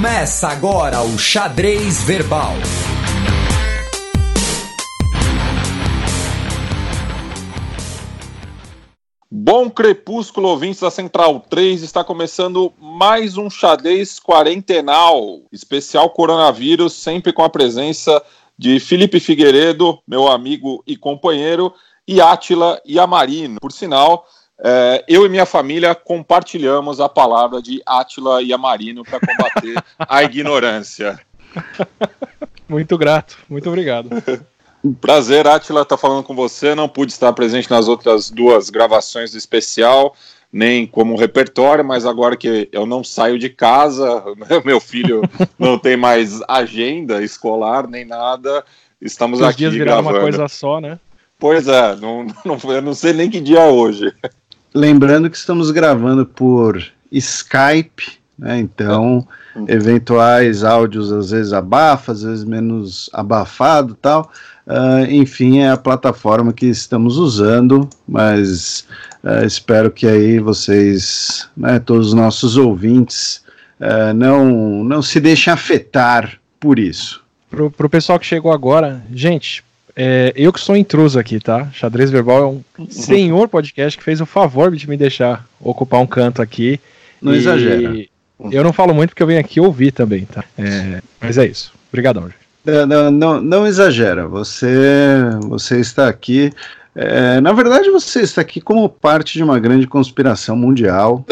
Começa agora o Xadrez Verbal. Bom crepúsculo, ouvintes da Central 3, está começando mais um xadrez quarentenal, especial coronavírus, sempre com a presença de Felipe Figueiredo, meu amigo e companheiro, e Átila Yamarino. Por sinal, é, eu e minha família compartilhamos a palavra de Átila Yamarino para combater a ignorância. Muito grato, muito obrigado. Prazer, Átila, estar tá falando com você. Não pude estar presente nas outras duas gravações do especial, nem como repertório, mas agora que eu não saio de casa, meu filho não tem mais agenda escolar nem nada, estamos Os aqui dias gravando. uma coisa só, né? Pois é, não, não, eu não sei nem que dia é hoje. Lembrando que estamos gravando por Skype, né? Então, eventuais áudios às vezes abafa, às vezes menos abafado tal. Uh, enfim, é a plataforma que estamos usando, mas uh, espero que aí vocês, né, todos os nossos ouvintes, uh, não, não se deixem afetar por isso. Pro, pro pessoal que chegou agora, gente, é, eu que sou intruso aqui, tá? Xadrez Verbal é um uhum. senhor podcast que fez o favor de me deixar ocupar um canto aqui. Não e exagera. Eu não falo muito porque eu venho aqui ouvir também, tá? É, mas é isso. Obrigadão, gente. Não, não, não, exagera. Você, você está aqui. É, na verdade, você está aqui como parte de uma grande conspiração mundial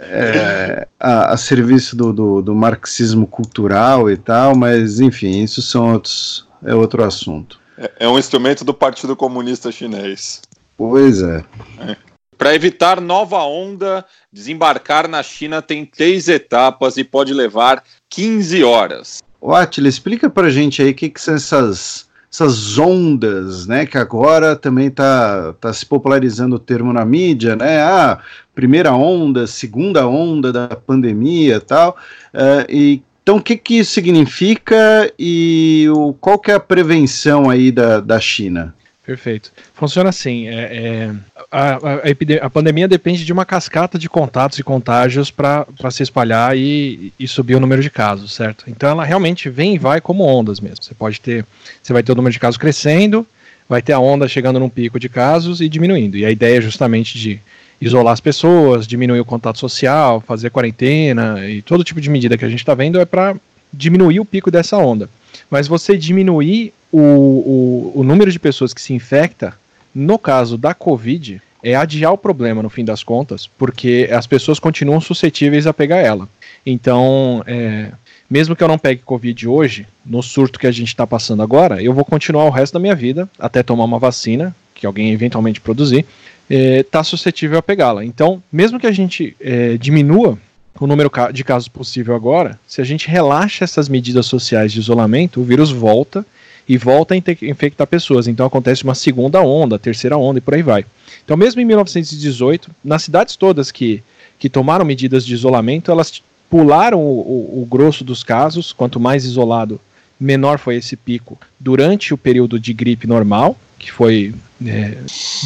é, a, a, serviço do, do, do, marxismo cultural e tal, mas enfim, isso são outros, é outro assunto. É, é um instrumento do Partido Comunista Chinês. Pois é. é. Para evitar nova onda, desembarcar na China tem três etapas e pode levar 15 horas. Ô Atila, explica pra gente aí o que, que são essas, essas ondas, né? Que agora também tá, tá se popularizando o termo na mídia, né? Ah, primeira onda, segunda onda da pandemia tal. Uh, e então, o que, que isso significa e o, qual que é a prevenção aí da, da China? Perfeito. Funciona assim: é, é, a, a, a, pandemia depende de uma cascata de contatos e contágios para se espalhar e, e, subir o número de casos, certo? Então ela realmente vem e vai como ondas mesmo. Você pode ter, você vai ter o número de casos crescendo, vai ter a onda chegando num pico de casos e diminuindo. E a ideia é justamente de isolar as pessoas, diminuir o contato social, fazer quarentena e todo tipo de medida que a gente está vendo é para diminuir o pico dessa onda. Mas você diminuir o, o, o número de pessoas que se infecta, no caso da Covid, é adiar o problema no fim das contas, porque as pessoas continuam suscetíveis a pegar ela. Então, é, mesmo que eu não pegue Covid hoje, no surto que a gente está passando agora, eu vou continuar o resto da minha vida, até tomar uma vacina, que alguém eventualmente produzir, está é, suscetível a pegá-la. Então, mesmo que a gente é, diminua o número de casos possível agora, se a gente relaxa essas medidas sociais de isolamento, o vírus volta e volta a infectar pessoas. Então acontece uma segunda onda, terceira onda e por aí vai. Então, mesmo em 1918, nas cidades todas que, que tomaram medidas de isolamento, elas pularam o, o, o grosso dos casos. Quanto mais isolado, menor foi esse pico durante o período de gripe normal, que foi é,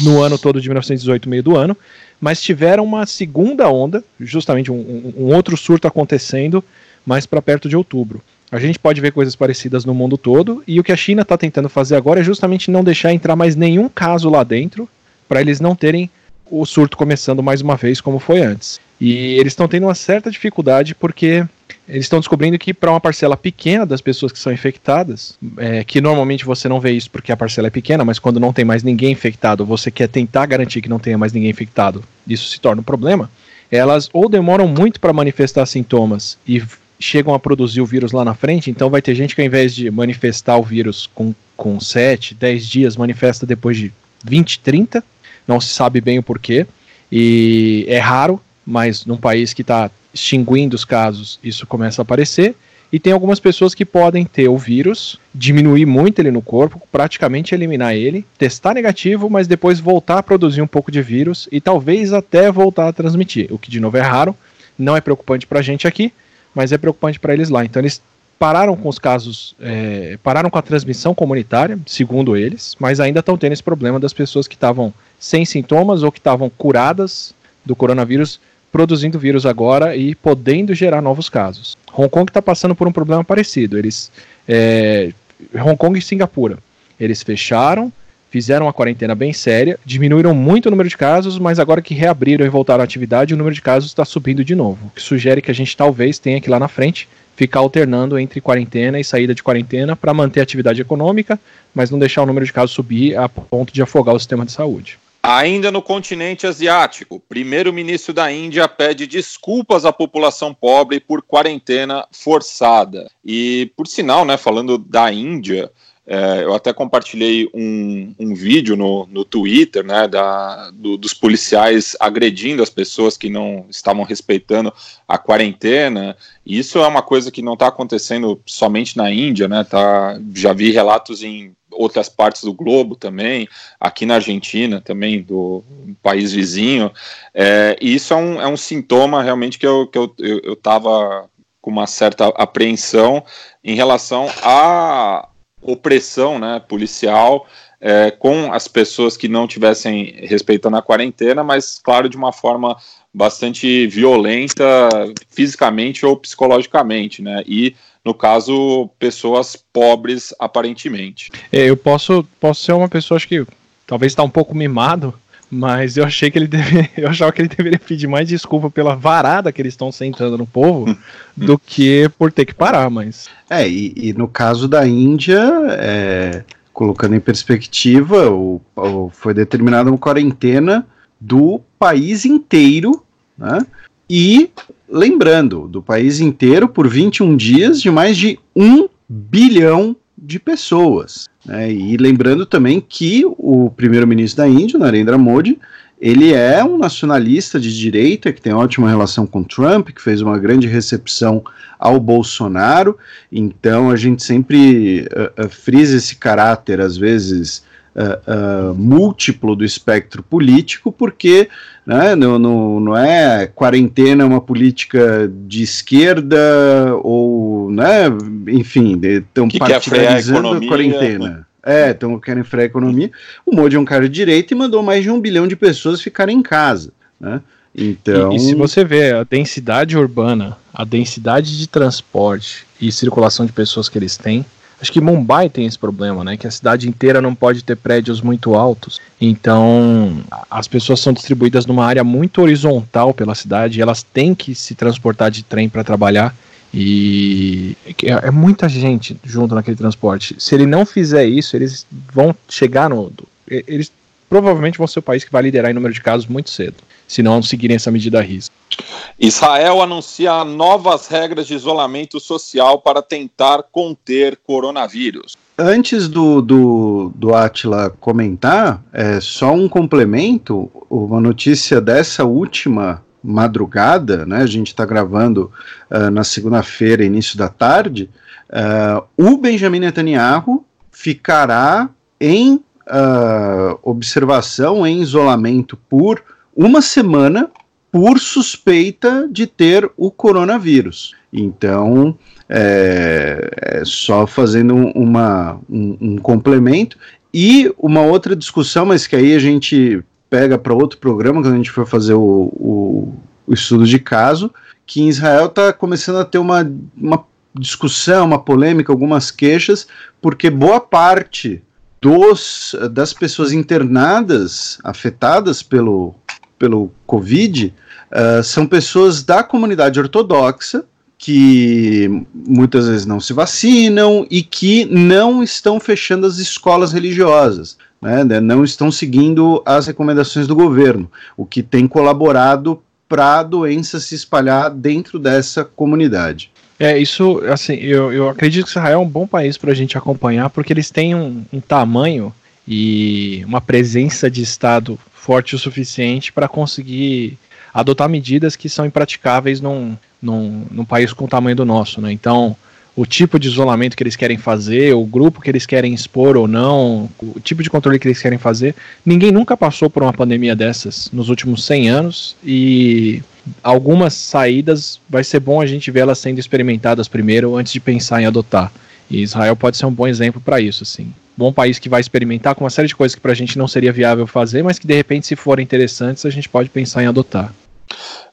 no ano todo de 1918, meio do ano, mas tiveram uma segunda onda, justamente um, um, outro surto acontecendo mais para perto de outubro. A gente pode ver coisas parecidas no mundo todo, e o que a China está tentando fazer agora é justamente não deixar entrar mais nenhum caso lá dentro, para eles não terem o surto começando mais uma vez como foi antes. E eles estão tendo uma certa dificuldade porque eles estão descobrindo que para uma parcela pequena das pessoas que são infectadas, é, que normalmente você não vê isso porque a parcela é pequena, mas quando não tem mais ninguém infectado, você quer tentar garantir que não tenha mais ninguém infectado, isso se torna um problema. Elas ou demoram muito para manifestar sintomas e chegam a produzir o vírus lá na frente, então vai ter gente que ao invés de manifestar o vírus com, com 7, 10 dias, manifesta depois de 20, 30, não se sabe bem o porquê, e é raro, mas num país que está extinguindo os casos, isso começa a aparecer, e tem algumas pessoas que podem ter o vírus, diminuir muito ele no corpo, praticamente eliminar ele, testar negativo, mas depois voltar a produzir um pouco de vírus e talvez até voltar a transmitir, o que de novo é raro, não é preocupante para a gente aqui, mas é preocupante para eles lá. Então eles pararam com os casos, é, pararam com a transmissão comunitária, segundo eles, mas ainda estão tendo esse problema das pessoas que estavam sem sintomas ou que estavam curadas do coronavírus produzindo vírus agora e podendo gerar novos casos. Hong Kong está passando por um problema parecido. Eles, é, Hong Kong e Singapura, eles fecharam, fizeram uma quarentena bem séria, diminuíram muito o número de casos, mas agora que reabriram e voltaram à atividade, o número de casos está subindo de novo, o que sugere que a gente talvez tenha que lá na frente ficar alternando entre quarentena e saída de quarentena para manter a atividade econômica, mas não deixar o número de casos subir a ponto de afogar o sistema de saúde. Ainda no continente asiático, o primeiro-ministro da Índia pede desculpas à população pobre por quarentena forçada. E, por sinal, né, falando da Índia, é, eu até compartilhei um, um vídeo no, no Twitter né, da, do, dos policiais agredindo as pessoas que não estavam respeitando a quarentena. E isso é uma coisa que não está acontecendo somente na Índia, né? Tá, já vi relatos em outras partes do globo também, aqui na Argentina também, do país vizinho. É, e isso é um, é um sintoma realmente que eu estava eu, eu, eu com uma certa apreensão em relação a opressão né, policial é, com as pessoas que não tivessem respeitando a quarentena, mas, claro, de uma forma bastante violenta, fisicamente ou psicologicamente, né? E, no caso, pessoas pobres, aparentemente. É, eu posso, posso ser uma pessoa, acho que talvez está um pouco mimado, mas eu achei que ele deve, eu achava que ele deveria pedir mais desculpa pela varada que eles estão sentando no povo do que por ter que parar, mas. É, e, e no caso da Índia, é, colocando em perspectiva, o, o, foi determinada uma quarentena do país inteiro, né? E lembrando, do país inteiro por 21 dias de mais de um bilhão de pessoas. Né? E lembrando também que o primeiro-ministro da Índia, Narendra Modi, ele é um nacionalista de direita que tem ótima relação com Trump, que fez uma grande recepção ao Bolsonaro. Então a gente sempre uh, uh, frisa esse caráter, às vezes uh, múltiplo do espectro político, porque né, não, não, não é quarentena uma política de esquerda ou, né, enfim, estão partidarizando a, a quarentena. É, então querem frear a economia. O Modi é um cara de direita e mandou mais de um bilhão de pessoas ficarem em casa, né? Então... E, e, se você vê a densidade urbana, a densidade de transporte e circulação de pessoas que eles têm, Acho que Mumbai tem esse problema, né? Que a cidade inteira não pode ter prédios muito altos. Então, as pessoas são distribuídas numa área muito horizontal pela cidade e elas têm que se transportar de trem para trabalhar. E é, é, muita gente junto naquele transporte. Se ele não fizer isso, eles vão chegar no. Eles provavelmente vão ser o país que vai liderar em número de casos muito cedo, se não seguirem essa medida a risco. Israel anuncia novas regras de isolamento social para tentar conter coronavírus. Antes do, do, do Atila comentar, é, só um complemento, uma notícia dessa última madrugada, né, a gente está gravando uh, na segunda-feira, início da tarde, uh, o Benjamin Netanyahu ficará em uh, observação, em isolamento por uma semana por suspeita de ter o coronavírus. Então, é, é só fazendo uma, um, um, complemento. E uma outra discussão, mas que aí a gente pega para outro programa, quando a gente for fazer o, o, o estudo de caso, que em Israel está começando a ter uma, uma discussão, uma polêmica, algumas queixas, porque boa parte dos, das pessoas internadas, afetadas pelo, pelo Covid, Uh, são pessoas da comunidade ortodoxa que muitas vezes não se vacinam e que não estão fechando as escolas religiosas, né, né não estão seguindo as recomendações do governo, o que tem colaborado para a doença se espalhar dentro dessa comunidade. É, isso, assim, eu, eu acredito que Israel é um bom país para a gente acompanhar, porque eles têm um, um tamanho e uma presença de Estado forte o suficiente para conseguir adotar medidas que são impraticáveis num, num, num país com o tamanho do nosso, né? Então, o tipo de isolamento que eles querem fazer, o grupo que eles querem expor ou não, o tipo de controle que eles querem fazer. Ninguém nunca passou por uma pandemia dessas nos últimos 100 anos e algumas saídas vai ser bom a gente ver elas sendo experimentadas primeiro antes de pensar em adotar. E Israel pode ser um bom exemplo para isso, assim. Bom país que vai experimentar com uma série de coisas que para a gente não seria viável fazer, mas que de repente, se forem interessantes, a gente pode pensar em adotar.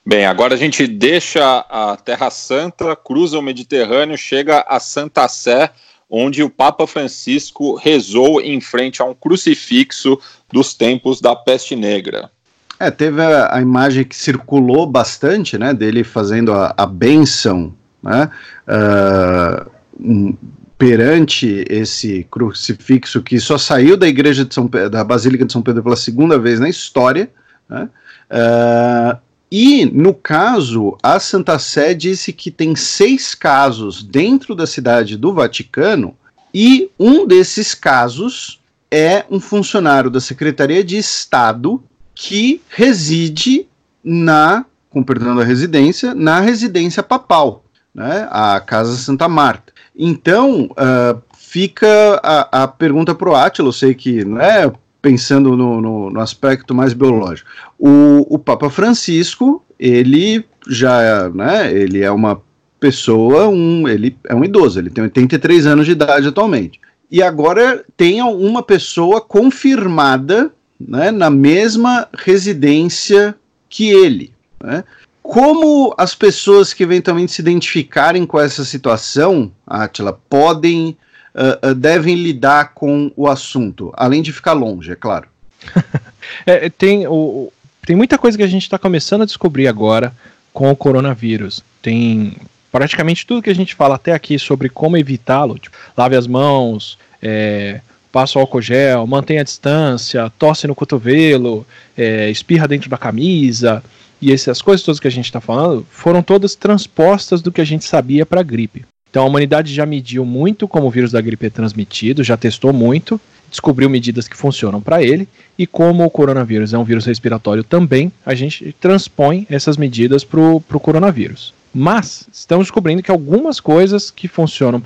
Bem, agora a gente deixa a Terra Santa, cruza o Mediterrâneo, chega a Santa Sé, onde o Papa Francisco rezou em frente a um crucifixo dos tempos da peste negra. É, teve a, a imagem que circulou bastante, né, dele fazendo a, a bênção, né, uh, um, perante esse crucifixo que só saiu da igreja de São da Basílica de São Pedro pela segunda vez na história, né, uh, e, no caso, a Santa Sé disse que tem seis casos dentro da cidade do Vaticano, e um desses casos é um funcionário da Secretaria de Estado que reside na, com perdão da residência, na residência papal, né, a Casa Santa Marta. Então, uh, fica a, a pergunta para o Átila, eu sei que né, pensando no, no, no aspecto mais biológico. O, o Papa Francisco, ele já, né, ele é uma pessoa, um, ele é um idoso, ele tem 83 anos de idade atualmente. E agora tem uma pessoa confirmada né, na mesma residência que ele. Né? Como as pessoas que eventualmente se identificarem com essa situação, Atila, podem uh, devem lidar com o assunto, além de ficar longe, é claro. é, tem, o, tem muita coisa que a gente está começando a descobrir agora com o coronavírus. Tem praticamente tudo que a gente fala até aqui sobre como evitá-lo, tipo, lave as mãos, é, passa o álcool gel, mantenha a distância, tosse no cotovelo, é, espirra dentro da camisa, e essas coisas todas que a gente está falando foram todas transpostas do que a gente sabia para a gripe. Então a humanidade já mediu muito como o vírus da gripe é transmitido, já testou muito, descobriu medidas que funcionam para ele, e como o coronavírus é um vírus respiratório também, a gente transpõe essas medidas para o coronavírus. Mas estamos descobrindo que algumas coisas que funcionam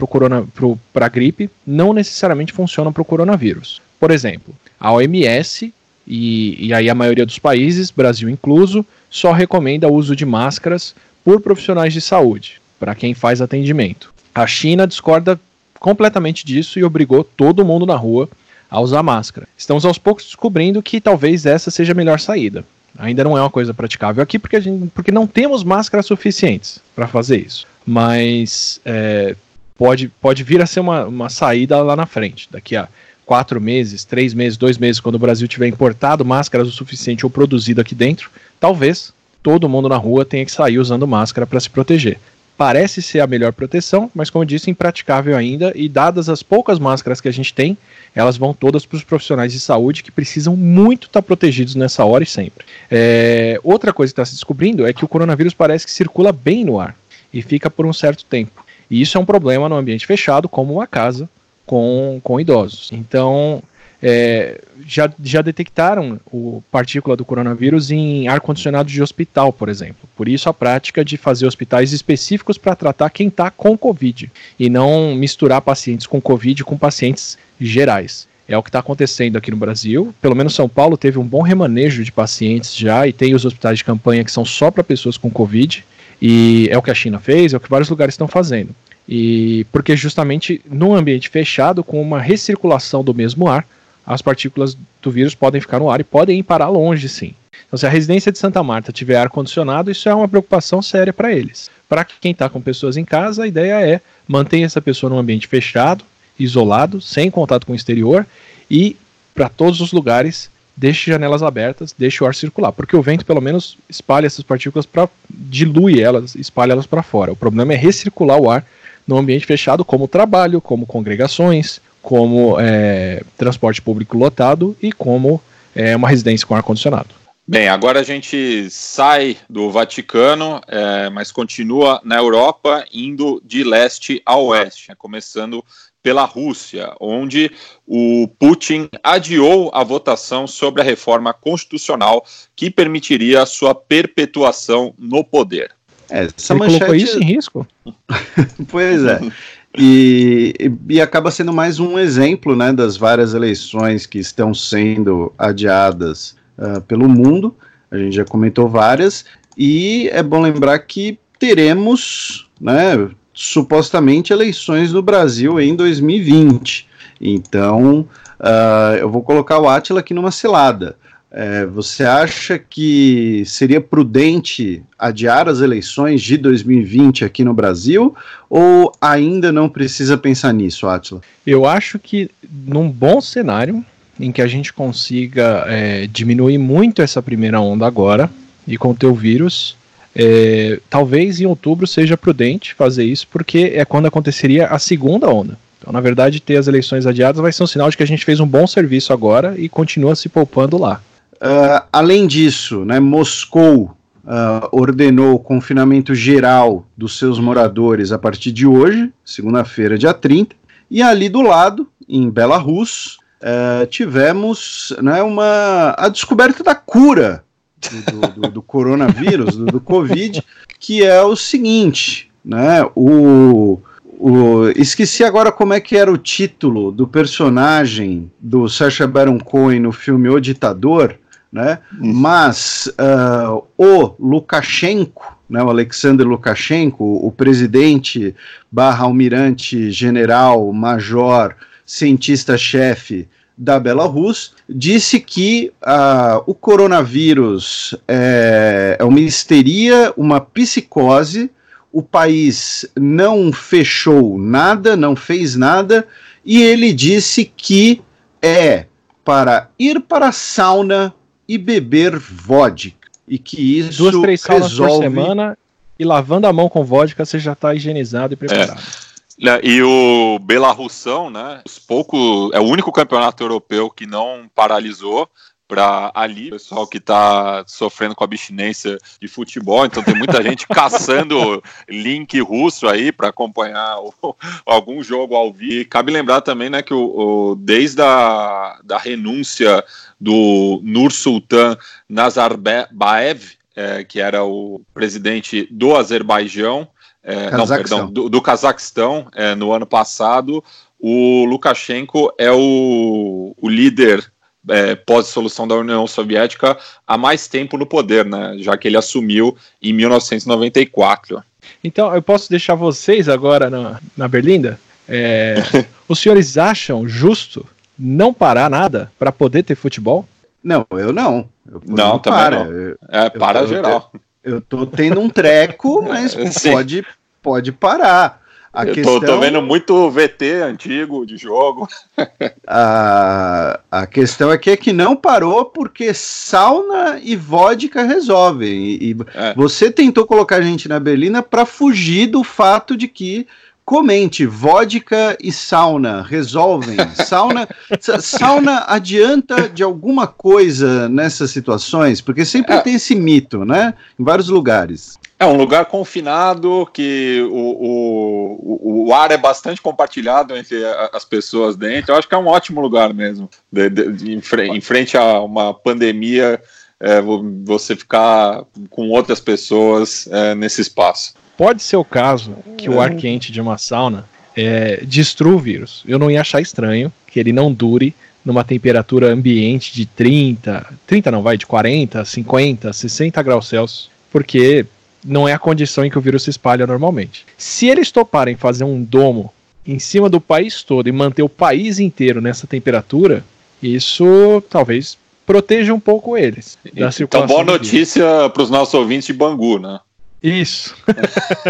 para a gripe não necessariamente funcionam para o coronavírus. Por exemplo, a OMS e, e aí a maioria dos países, Brasil incluso, só recomenda o uso de máscaras por profissionais de saúde, para quem faz atendimento. A China discorda completamente disso e obrigou todo mundo na rua a usar máscara. Estamos aos poucos descobrindo que talvez essa seja a melhor saída. Ainda não é uma coisa praticável aqui porque, gente, porque não temos máscaras suficientes para fazer isso. Mas é, pode, pode vir a ser uma, uma saída lá na frente. Daqui a quatro meses, três meses, dois meses, quando o Brasil tiver importado máscaras o suficiente ou produzido aqui dentro, talvez todo mundo na rua tenha que sair usando máscara para se proteger parece ser a melhor proteção, mas como eu disse, impraticável ainda. E dadas as poucas máscaras que a gente tem, elas vão todas para os profissionais de saúde que precisam muito estar tá protegidos nessa hora e sempre. É, outra coisa que está se descobrindo é que o coronavírus parece que circula bem no ar e fica por um certo tempo. E isso é um problema no ambiente fechado, como uma casa com, com idosos. Então, é, já, já detectaram o partícula do coronavírus em ar-condicionado de hospital, por exemplo. Por isso a prática de fazer hospitais específicos para tratar quem está com Covid e não misturar pacientes com Covid com pacientes gerais. É o que está acontecendo aqui no Brasil. Pelo menos São Paulo teve um bom remanejo de pacientes já e tem os hospitais de campanha que são só para pessoas com Covid. E é o que a China fez, é o que vários lugares estão fazendo. E porque justamente num ambiente fechado, com uma recirculação do mesmo ar, as partículas do vírus podem ficar no ar e podem ir parar longe, sim. Então, se a residência de Santa Marta tiver ar-condicionado, isso é uma preocupação séria para eles. Para quem está com pessoas em casa, a ideia é manter essa pessoa num ambiente fechado, isolado, sem contato com o exterior e para todos os lugares deixe janelas abertas, deixe o ar circular, porque o vento pelo menos espalha essas partículas para dilui elas, espalha elas para fora. O problema é recircular o ar no ambiente fechado, como trabalho, como congregações, como é, transporte público lotado e como é, uma residência com ar-condicionado. Bem, agora a gente sai do Vaticano, é, mas continua na Europa, indo de leste a oeste, né, começando pela Rússia, onde o Putin adiou a votação sobre a reforma constitucional que permitiria a sua perpetuação no poder. É, essa Ele manchete... colocou isso em risco? pois é. E, e, acaba sendo mais um exemplo né, das várias eleições que estão sendo adiadas uh, pelo mundo. A gente já comentou várias. E é bom lembrar que teremos, né, supostamente, eleições no Brasil em 2020. Então, uh, eu vou colocar o Atila aqui numa cilada. É, você acha que seria prudente adiar as eleições de 2020 aqui no Brasil ou ainda não precisa pensar nisso, Atila? Eu acho que num bom cenário em que a gente consiga é, diminuir muito essa primeira onda agora e conter o vírus, é, talvez em outubro seja prudente fazer isso, porque é quando aconteceria a segunda onda. Então, na verdade, ter as eleições adiadas vai ser um sinal de que a gente fez um bom serviço agora e continua se poupando lá. Uh, além disso, né, Moscou uh, ordenou o confinamento geral dos seus moradores a partir de hoje, segunda-feira, dia 30, e ali do lado, em Belarus, uh, tivemos né, uma, a descoberta da cura do, do, do coronavírus, do, do, Covid, que é o seguinte, né, o, o, esqueci agora como é que era o título do personagem do Sacha Baron Cohen no filme O Ditador, né? Mas uh, o Lukashenko, né, o Alexander Lukashenko, o presidente barra almirante general, major, cientista-chefe da Belarus, disse que uh, o coronavírus é, é uma histeria, uma psicose, o país não fechou nada, não fez nada, e ele disse que é para ir para a sauna e beber vodka. E que isso Duas, três saunas resolve... por semana e lavando a mão com vodka você já está higienizado e preparado. É. E o Belarussão, né? Os pouco, é o único campeonato europeu que não paralisou para ali, o pessoal que está sofrendo com a abstinência de futebol, então tem muita gente caçando link russo aí para acompanhar o, algum jogo ao vivo. cabe lembrar também, né, que o, o desde a da renúncia do Nur Sultan Nazarbayev, é, que era o presidente do Azerbaijão, é, não, perdão, do, do Cazaquistão, é, no ano passado, o Lukashenko é o, o líder é, pós-dissolução da União Soviética há mais tempo no poder, né, já que ele assumiu em 1994. Então, eu posso deixar vocês agora na, na Berlinda? É, os senhores acham justo não parar nada para poder ter futebol? Não, eu não. Eu, não, não também para. não. Eu, é, para eu, geral. Eu, eu tô tendo um treco, mas pode, pode parar. A eu questão... tô, tô, vendo muito VT antigo de jogo. A, a questão aqui é que não parou porque sauna e vodka resolvem. E, e é. você tentou colocar a gente na Berlina para fugir do fato de que Comente, vodka e sauna resolvem? Sauna, sauna adianta de alguma coisa nessas situações? Porque sempre é. tem esse mito, né? Em vários lugares. É um lugar confinado que o, o, o ar é bastante compartilhado entre as pessoas dentro. Eu acho que é um ótimo lugar mesmo. De, de, de, em, frente a uma pandemia, é, você ficar com outras pessoas é, nesse espaço. Pode ser o caso que o ar quente de uma sauna é, destrua o vírus. Eu não ia achar estranho que ele não dure numa temperatura ambiente de 30, 30 não, vai, de 40, 50, 60 graus Celsius, porque não é a condição em que o vírus se espalha normalmente. Se eles toparem fazer um domo em cima do país todo e manter o país inteiro nessa temperatura, isso talvez proteja um pouco eles. então, boa notícia para os nossos ouvintes de Bangu, né? Isso.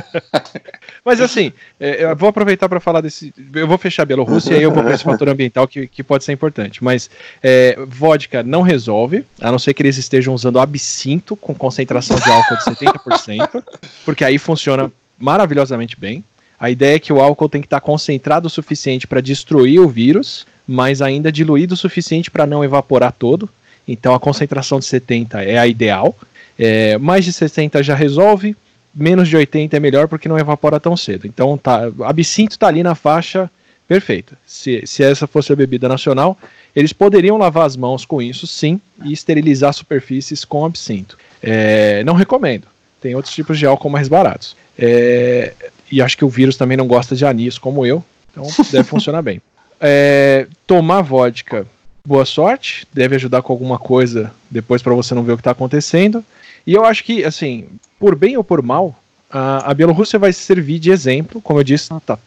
Mas assim, é, eu vou aproveitar para falar desse. Eu vou fechar a Bielorrússia e aí eu vou para esse fator ambiental que, que pode ser importante. Mas é, vodka não resolve, a não ser que eles estejam usando absinto com concentração de álcool de 70%, porque aí funciona maravilhosamente bem. A ideia é que o álcool tem que estar concentrado o suficiente para destruir o vírus, mas ainda diluído o suficiente para não evaporar todo. Então a concentração de 70 é a ideal. É, mais de 60 já resolve, menos de 80 é melhor porque não evapora tão cedo. Então, tá, absinto está ali na faixa perfeita. Se, se essa fosse a bebida nacional, eles poderiam lavar as mãos com isso, sim, e esterilizar superfícies com absinto. É, não recomendo. Tem outros tipos de álcool mais baratos. É, e acho que o vírus também não gosta de anis, como eu, então deve funcionar bem. É, tomar vodka, boa sorte, deve ajudar com alguma coisa depois para você não ver o que está acontecendo. E eu acho que, assim, por bem ou por mal, a, a Bielorrússia vai servir de exemplo. Como eu disse, tá,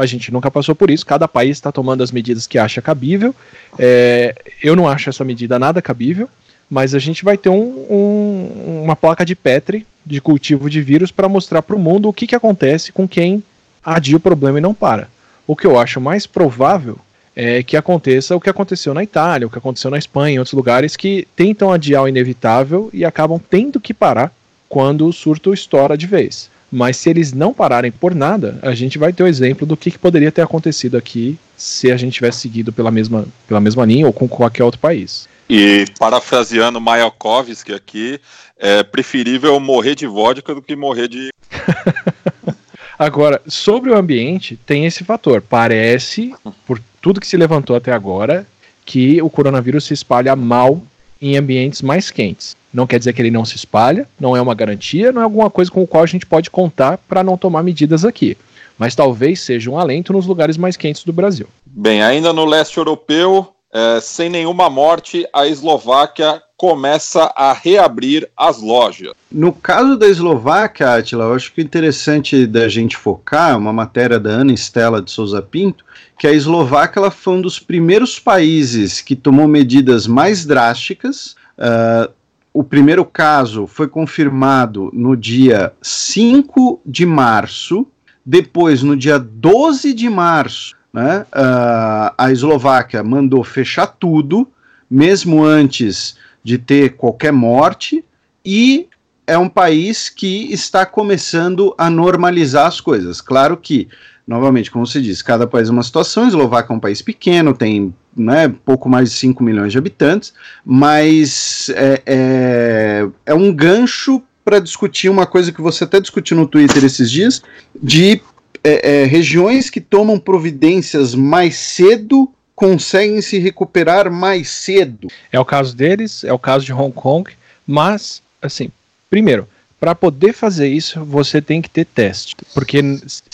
a gente nunca passou por isso, cada país está tomando as medidas que acha cabível. É, eu não acho essa medida nada cabível, mas a gente vai ter um, um, uma placa de Petri de cultivo de vírus para mostrar para o mundo o que, que acontece com quem adia o problema e não para. O que eu acho mais provável é que aconteça o que aconteceu na Itália, o que aconteceu na Espanha, em outros lugares que tentam adiar o inevitável e acabam tendo que parar quando o surto estoura de vez. Mas se eles não pararem por nada, a gente vai ter o exemplo do que, que poderia ter acontecido aqui se a gente tivesse seguido pela mesma, pela mesma linha ou com qualquer outro país. E parafraseando Mayakovsky aqui, é preferível morrer de vodka do que morrer de. Agora, sobre o ambiente, tem esse fator. Parece, por tudo que se levantou até agora, que o coronavírus se espalha mal em ambientes mais quentes. Não quer dizer que ele não se espalha, não é uma garantia, não é alguma coisa com o qual a gente pode contar para não tomar medidas aqui. Mas talvez seja um alento nos lugares mais quentes do Brasil. Bem, ainda no leste europeu, é, sem nenhuma morte, a Eslováquia começa a reabrir as lojas. No caso da Eslováquia, Atila, eu acho que é interessante da gente focar, uma matéria da Ana Estela de Souza Pinto, que a Eslováquia ela foi um dos primeiros países que tomou medidas mais drásticas. Uh, o primeiro caso foi confirmado no dia 5 de março, depois, no dia 12 de março, né, uh, a Eslováquia mandou fechar tudo, mesmo antes de ter qualquer morte, e é um país que está começando a normalizar as coisas. Claro que novamente, como você disse, cada país é uma situação. Eslováquia é um país pequeno, tem né, pouco mais de 5 milhões de habitantes, mas é, é, é um gancho para discutir uma coisa que você até discutiu no Twitter esses dias, de é, é, regiões que tomam providências mais cedo conseguem se recuperar mais cedo. É o caso deles, é o caso de Hong Kong, mas, assim, primeiro, para poder fazer isso, você tem que ter teste. Porque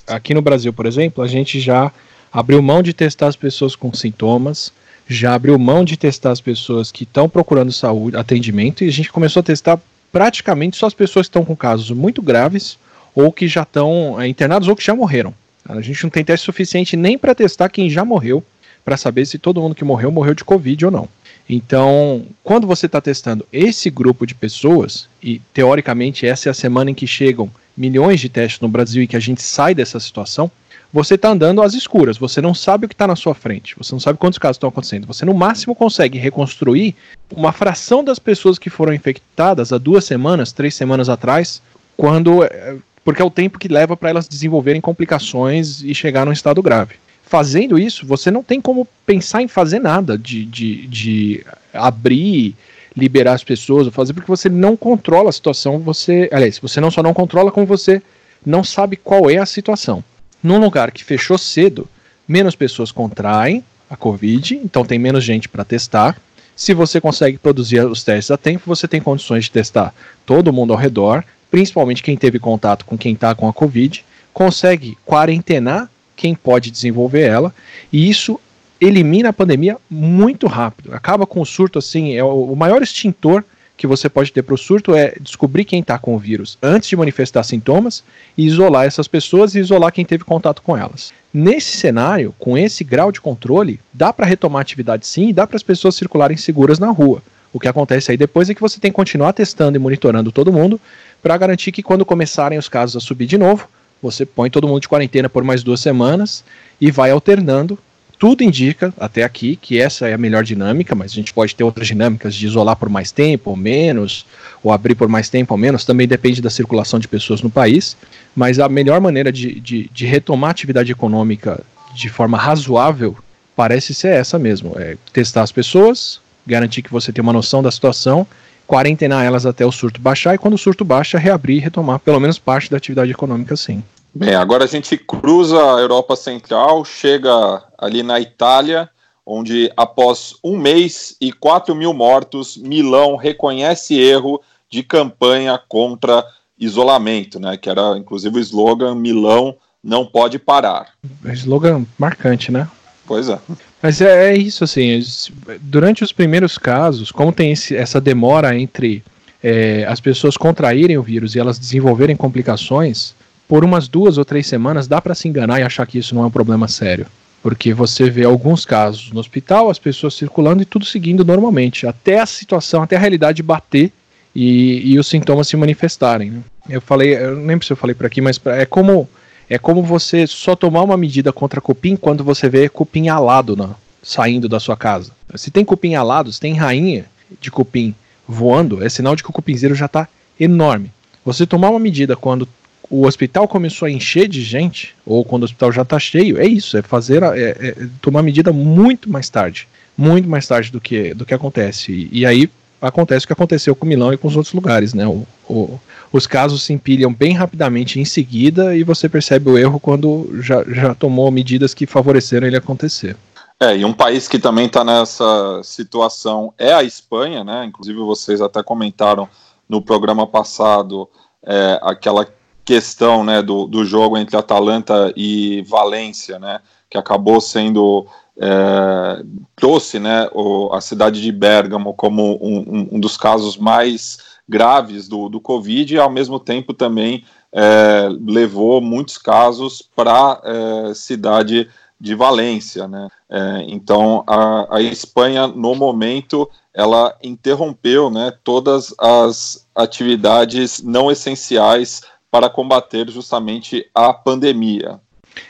aqui no Brasil, por exemplo, a gente já abriu mão de testar as pessoas com sintomas, já abriu mão de testar as pessoas que estão procurando saúde, atendimento, e a gente começou a testar praticamente só as pessoas que estão com casos muito graves ou que já estão é, internados ou que já morreram. A gente não tem teste suficiente nem para testar quem já morreu, para saber se todo mundo que morreu morreu de Covid ou não. Então, quando você está testando esse grupo de pessoas, e teoricamente essa é a semana em que chegam milhões de testes no Brasil e que a gente sai dessa situação, você está andando às escuras, você não sabe o que está na sua frente, você não sabe quantos casos estão acontecendo. Você no máximo consegue reconstruir uma fração das pessoas que foram infectadas há duas semanas, três semanas atrás, quando. Eh, porque é o tempo que leva para elas desenvolverem complicações e chegar num estado grave fazendo isso, você não tem como pensar em fazer nada de, de, de abrir, liberar as pessoas, fazer, porque você não controla a situação, você. Aliás, você não só não controla, como você não sabe qual é a situação. Num lugar que fechou cedo, menos pessoas contraem a Covid, então tem menos gente para testar. Se você consegue produzir os testes a tempo, você tem condições de testar todo mundo ao redor, principalmente quem teve contato com quem está com a Covid, consegue quarentenar quem pode desenvolver ela, e isso elimina a pandemia muito rápido. Acaba com o surto assim, é o, maior extintor que você pode ter para o surto é descobrir quem está com o vírus antes de manifestar sintomas e isolar essas pessoas e isolar quem teve contato com elas. Nesse cenário, com esse grau de controle, dá para retomar atividade sim e dá para as pessoas circularem seguras na rua. O que acontece aí depois é que você tem que continuar testando e monitorando todo mundo para garantir que quando começarem os casos a subir de novo, você põe todo mundo de quarentena por mais duas semanas e vai alternando. Tudo indica, até aqui, que essa é a melhor dinâmica, mas a gente pode ter outras dinâmicas de isolar por mais tempo ou menos, ou abrir por mais tempo ou menos, também depende da circulação de pessoas no país. Mas a melhor maneira de, de, de retomar a atividade econômica de forma razoável parece ser essa mesmo: é testar as pessoas, garantir que você tem uma noção da situação quarentenar elas até o surto baixar e quando o surto baixa, reabrir e retomar pelo menos parte da atividade econômica, sim. Bem, agora a gente cruza a Europa Central, chega ali na Itália, onde após um mês e 4 mil mortos, Milão reconhece erro de campanha contra isolamento, né? Que era inclusive o slogan Milão não pode parar. Slogan marcante, né? Pois é. Mas é, é isso, assim, durante os primeiros casos, como tem esse, essa demora entre é, as pessoas contraírem o vírus e elas desenvolverem complicações, por umas duas ou três semanas dá para se enganar e achar que isso não é um problema sério. Porque você vê alguns casos no hospital, as pessoas circulando e tudo seguindo normalmente, até a situação, até a realidade bater e, e os sintomas se manifestarem. Né? Eu falei, eu não lembro se eu falei por aqui, mas é como é como você só tomar uma medida contra cupim quando você vê cupim alado na, saindo da sua casa. Se tem cupim alado, se tem rainha de cupim voando, é sinal de que o cupinzeiro já está enorme. Você tomar uma medida quando o hospital começou a encher de gente, ou quando o hospital já está cheio, é isso, é fazer é, é, tomar medida muito mais tarde. Muito mais tarde do que, do que acontece. E, e aí acontece o que aconteceu com Milão e com os outros lugares, né? O, o, os casos se empilham bem rapidamente em seguida e você percebe o erro quando já, já tomou medidas que favoreceram ele acontecer. É, e um país que também está nessa situação é a Espanha, né? Inclusive vocês até comentaram no programa passado é, aquela questão né, do, do jogo entre Atalanta e Valência, né, que acabou sendo é, trouxe né, o, a cidade de Bergamo como um, um, dos casos mais graves do, do Covid e ao mesmo tempo também é, levou muitos casos para a é, cidade de Valência, né? É, então a, a Espanha no momento ela interrompeu, né, todas as atividades não essenciais para combater justamente a pandemia.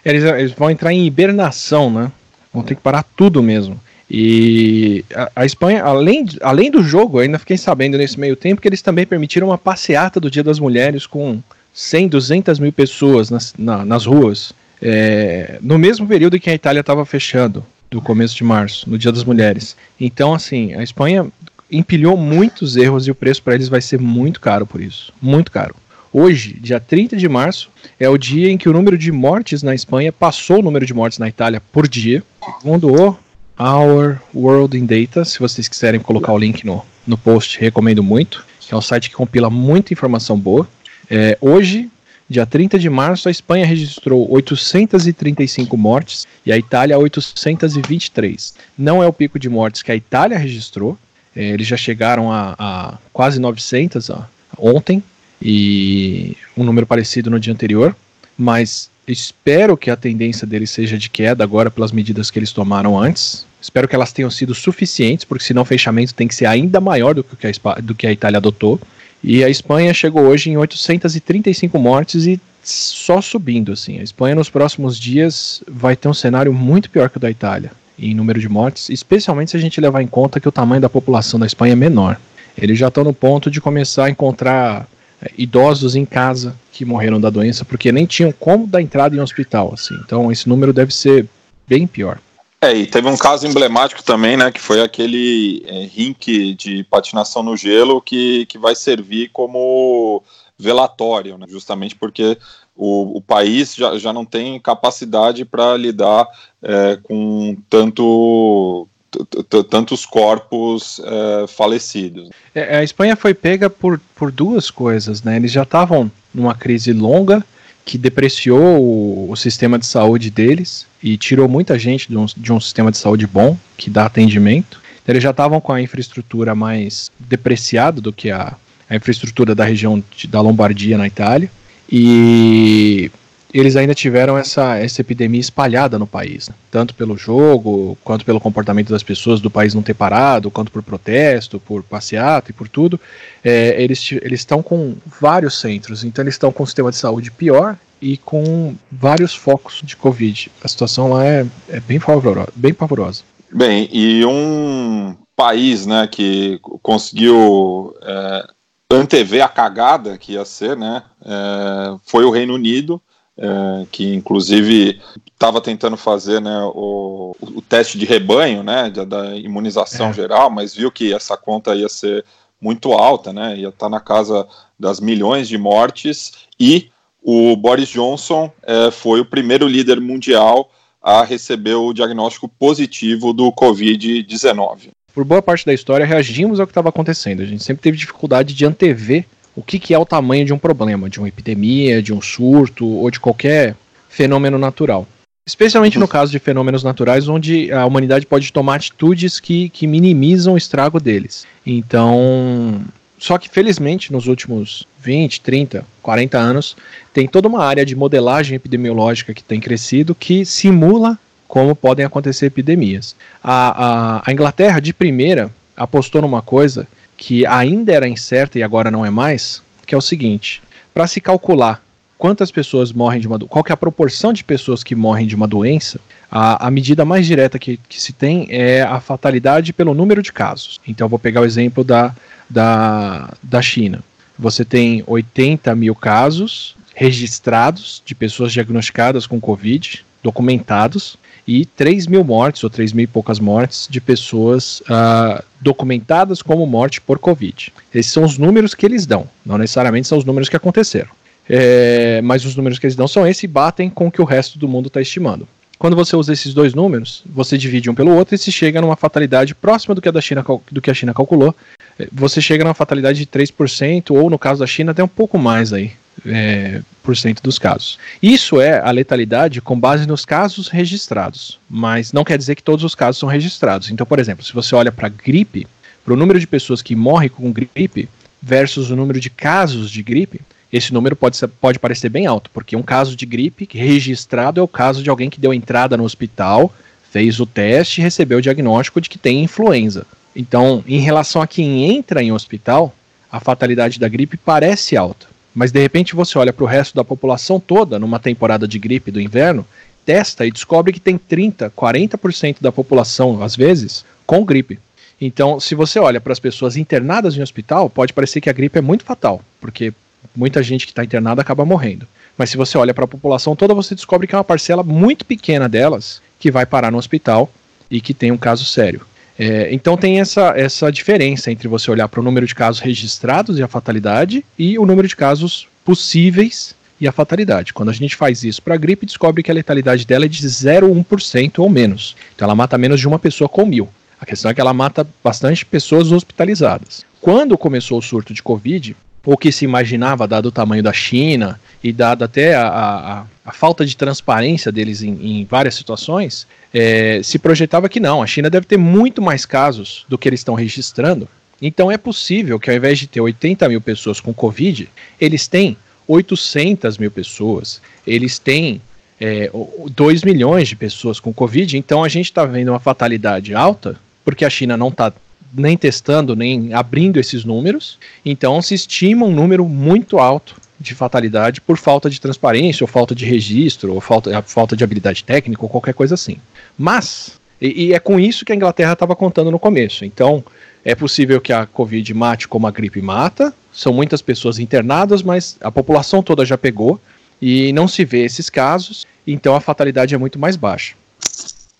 Eles, eles vão entrar em hibernação, né? Vão ter que parar tudo mesmo. E a, a, Espanha, além, além do jogo, ainda fiquei sabendo nesse meio tempo que eles também permitiram uma passeata do Dia das Mulheres com 100, 200 mil pessoas nas, na, nas ruas, é, no mesmo período que a Itália estava fechando, do começo de março, no Dia das Mulheres. Então, assim, a Espanha empilhou muitos erros e o preço para eles vai ser muito caro por isso. Muito caro. Hoje, dia 30 de março, é o dia em que o número de mortes na Espanha passou o número de mortes na Itália por dia. Segundo o Our World in Data, se vocês quiserem colocar o link no, no post, recomendo muito. É um site que compila muita informação boa. É, hoje, dia 30 de março, a Espanha registrou 835 mortes e a Itália 823. Não é o pico de mortes que a Itália registrou, é, eles já chegaram a, a quase 900 ó, ontem, e um número parecido no dia anterior, mas espero que a tendência deles seja de queda agora pelas medidas que eles tomaram antes. Espero que elas tenham sido suficientes, porque senão o fechamento tem que ser ainda maior do que a, do que a Itália adotou. E a Espanha chegou hoje em 835 mortes e só subindo assim. A Espanha nos próximos dias vai ter um cenário muito pior que o da Itália em número de mortes, especialmente se a gente levar em conta que o tamanho da população da Espanha é menor. Eles já estão no ponto de começar a encontrar idosos em casa que morreram da doença porque nem tinham como dar entrada em um hospital, assim. Então esse número deve ser bem pior. É, e teve um caso emblemático também, né, que foi aquele é, rink de patinação no gelo que, que vai servir como velatório, né, justamente porque o, o país já, já não tem capacidade para lidar é, com tanto tantos corpos é, falecidos. É, a Espanha foi pega por, por duas coisas, né? Eles já estavam numa crise longa que depreciou o, o, sistema de saúde deles e tirou muita gente de um, de um sistema de saúde bom que dá atendimento. Então, eles já estavam com a infraestrutura mais depreciada do que a, a infraestrutura da região de, da Lombardia na Itália. E eles ainda tiveram essa, essa epidemia espalhada no país, né? tanto pelo jogo, quanto pelo comportamento das pessoas do país não ter parado, quanto por protesto, por passeata e por tudo. É, eles estão com vários centros, então eles estão com um sistema de saúde pior e com vários focos de Covid. A situação lá é, é bem, pavorosa, bem pavorosa. Bem, e um país né, que conseguiu é, antever a cagada que ia ser, né, é, foi o Reino Unido é, que inclusive estava tentando fazer né, o, o, teste de rebanho, né, da, da imunização é. geral, mas viu que essa conta ia ser muito alta, né, ia estar tá na casa das milhões de mortes, e o Boris Johnson é, foi o primeiro líder mundial a receber o diagnóstico positivo do Covid-19. Por boa parte da história, reagimos ao que estava acontecendo. A gente sempre teve dificuldade de antever o que, que é o tamanho de um problema, de uma epidemia, de um surto ou de qualquer fenômeno natural. Especialmente no caso de fenômenos naturais, onde a humanidade pode tomar atitudes que, que minimizam o estrago deles. Então, só que felizmente nos últimos 20, 30, 40 anos, tem toda uma área de modelagem epidemiológica que tem crescido que simula como podem acontecer epidemias. A, a, a Inglaterra, de primeira, apostou numa coisa que ainda era incerta e agora não é mais, que é o seguinte: para se calcular quantas pessoas morrem de uma qual é a proporção de pessoas que morrem de uma doença, a, a medida mais direta que, que, se tem é a fatalidade pelo número de casos. Então, vou pegar o exemplo da, da, da China. Você tem 80 mil casos registrados de pessoas diagnosticadas com Covid, documentados, e 3 mil mortes, ou 3 mil e poucas mortes, de pessoas uh, documentadas como morte por Covid. Esses são os números que eles dão, não necessariamente são os números que aconteceram. É, mas os números que eles dão são esses e batem com o que o resto do mundo está estimando. Quando você usa esses dois números, você divide um pelo outro e se chega numa fatalidade próxima do que a, da China, do que a China calculou. É, você chega numa fatalidade de 3%, ou no caso da China, até um pouco mais aí, é, por cento dos casos. Isso é a letalidade com base nos casos registrados, mas não quer dizer que todos os casos são registrados. Então, por exemplo, se você olha para gripe, para o número de pessoas que morrem com gripe versus o número de casos de gripe, esse número pode, ser, pode parecer bem alto, porque um caso de gripe registrado é o caso de alguém que deu entrada no hospital, fez o teste e recebeu o diagnóstico de que tem influenza. Então, em relação a quem entra em hospital, a fatalidade da gripe parece alta. Mas de repente você olha para o resto da população toda, numa temporada de gripe do inverno, testa e descobre que tem 30, 40% da população, às vezes, com gripe. Então, se você olha para as pessoas internadas em hospital, pode parecer que a gripe é muito fatal, porque muita gente que está internada acaba morrendo. Mas se você olha para a população toda, você descobre que é uma parcela muito pequena delas que vai parar no hospital e que tem um caso sério. É, então tem essa, essa diferença entre você olhar para o número de casos registrados e a fatalidade e o número de casos possíveis e a fatalidade. Quando a gente faz isso para a gripe, descobre que a letalidade dela é de 0,1% ou menos. Então ela mata menos de uma pessoa com mil. A questão é que ela mata bastante pessoas hospitalizadas. Quando começou o surto de Covid, o que se imaginava, dado o tamanho da China e dado até a, a, a falta de transparência deles em, em várias situações, é, se projetava que não, a China deve ter muito mais casos do que eles estão registrando. Então é possível que ao invés de ter 80 mil pessoas com Covid, eles têm 800 mil pessoas, eles têm é, 2 milhões de pessoas com Covid, então a gente está vendo uma fatalidade alta, porque a China não está nem testando, nem abrindo esses números. Então se estima um número muito alto de fatalidade por falta de transparência, ou falta de registro, ou falta, falta de habilidade técnica, ou qualquer coisa assim. Mas, e, e é com isso que a Inglaterra estava contando no começo. Então, é possível que a Covid mate como a gripe mata, são muitas pessoas internadas, mas a população toda já pegou e não se vê esses casos, então a fatalidade é muito mais baixa.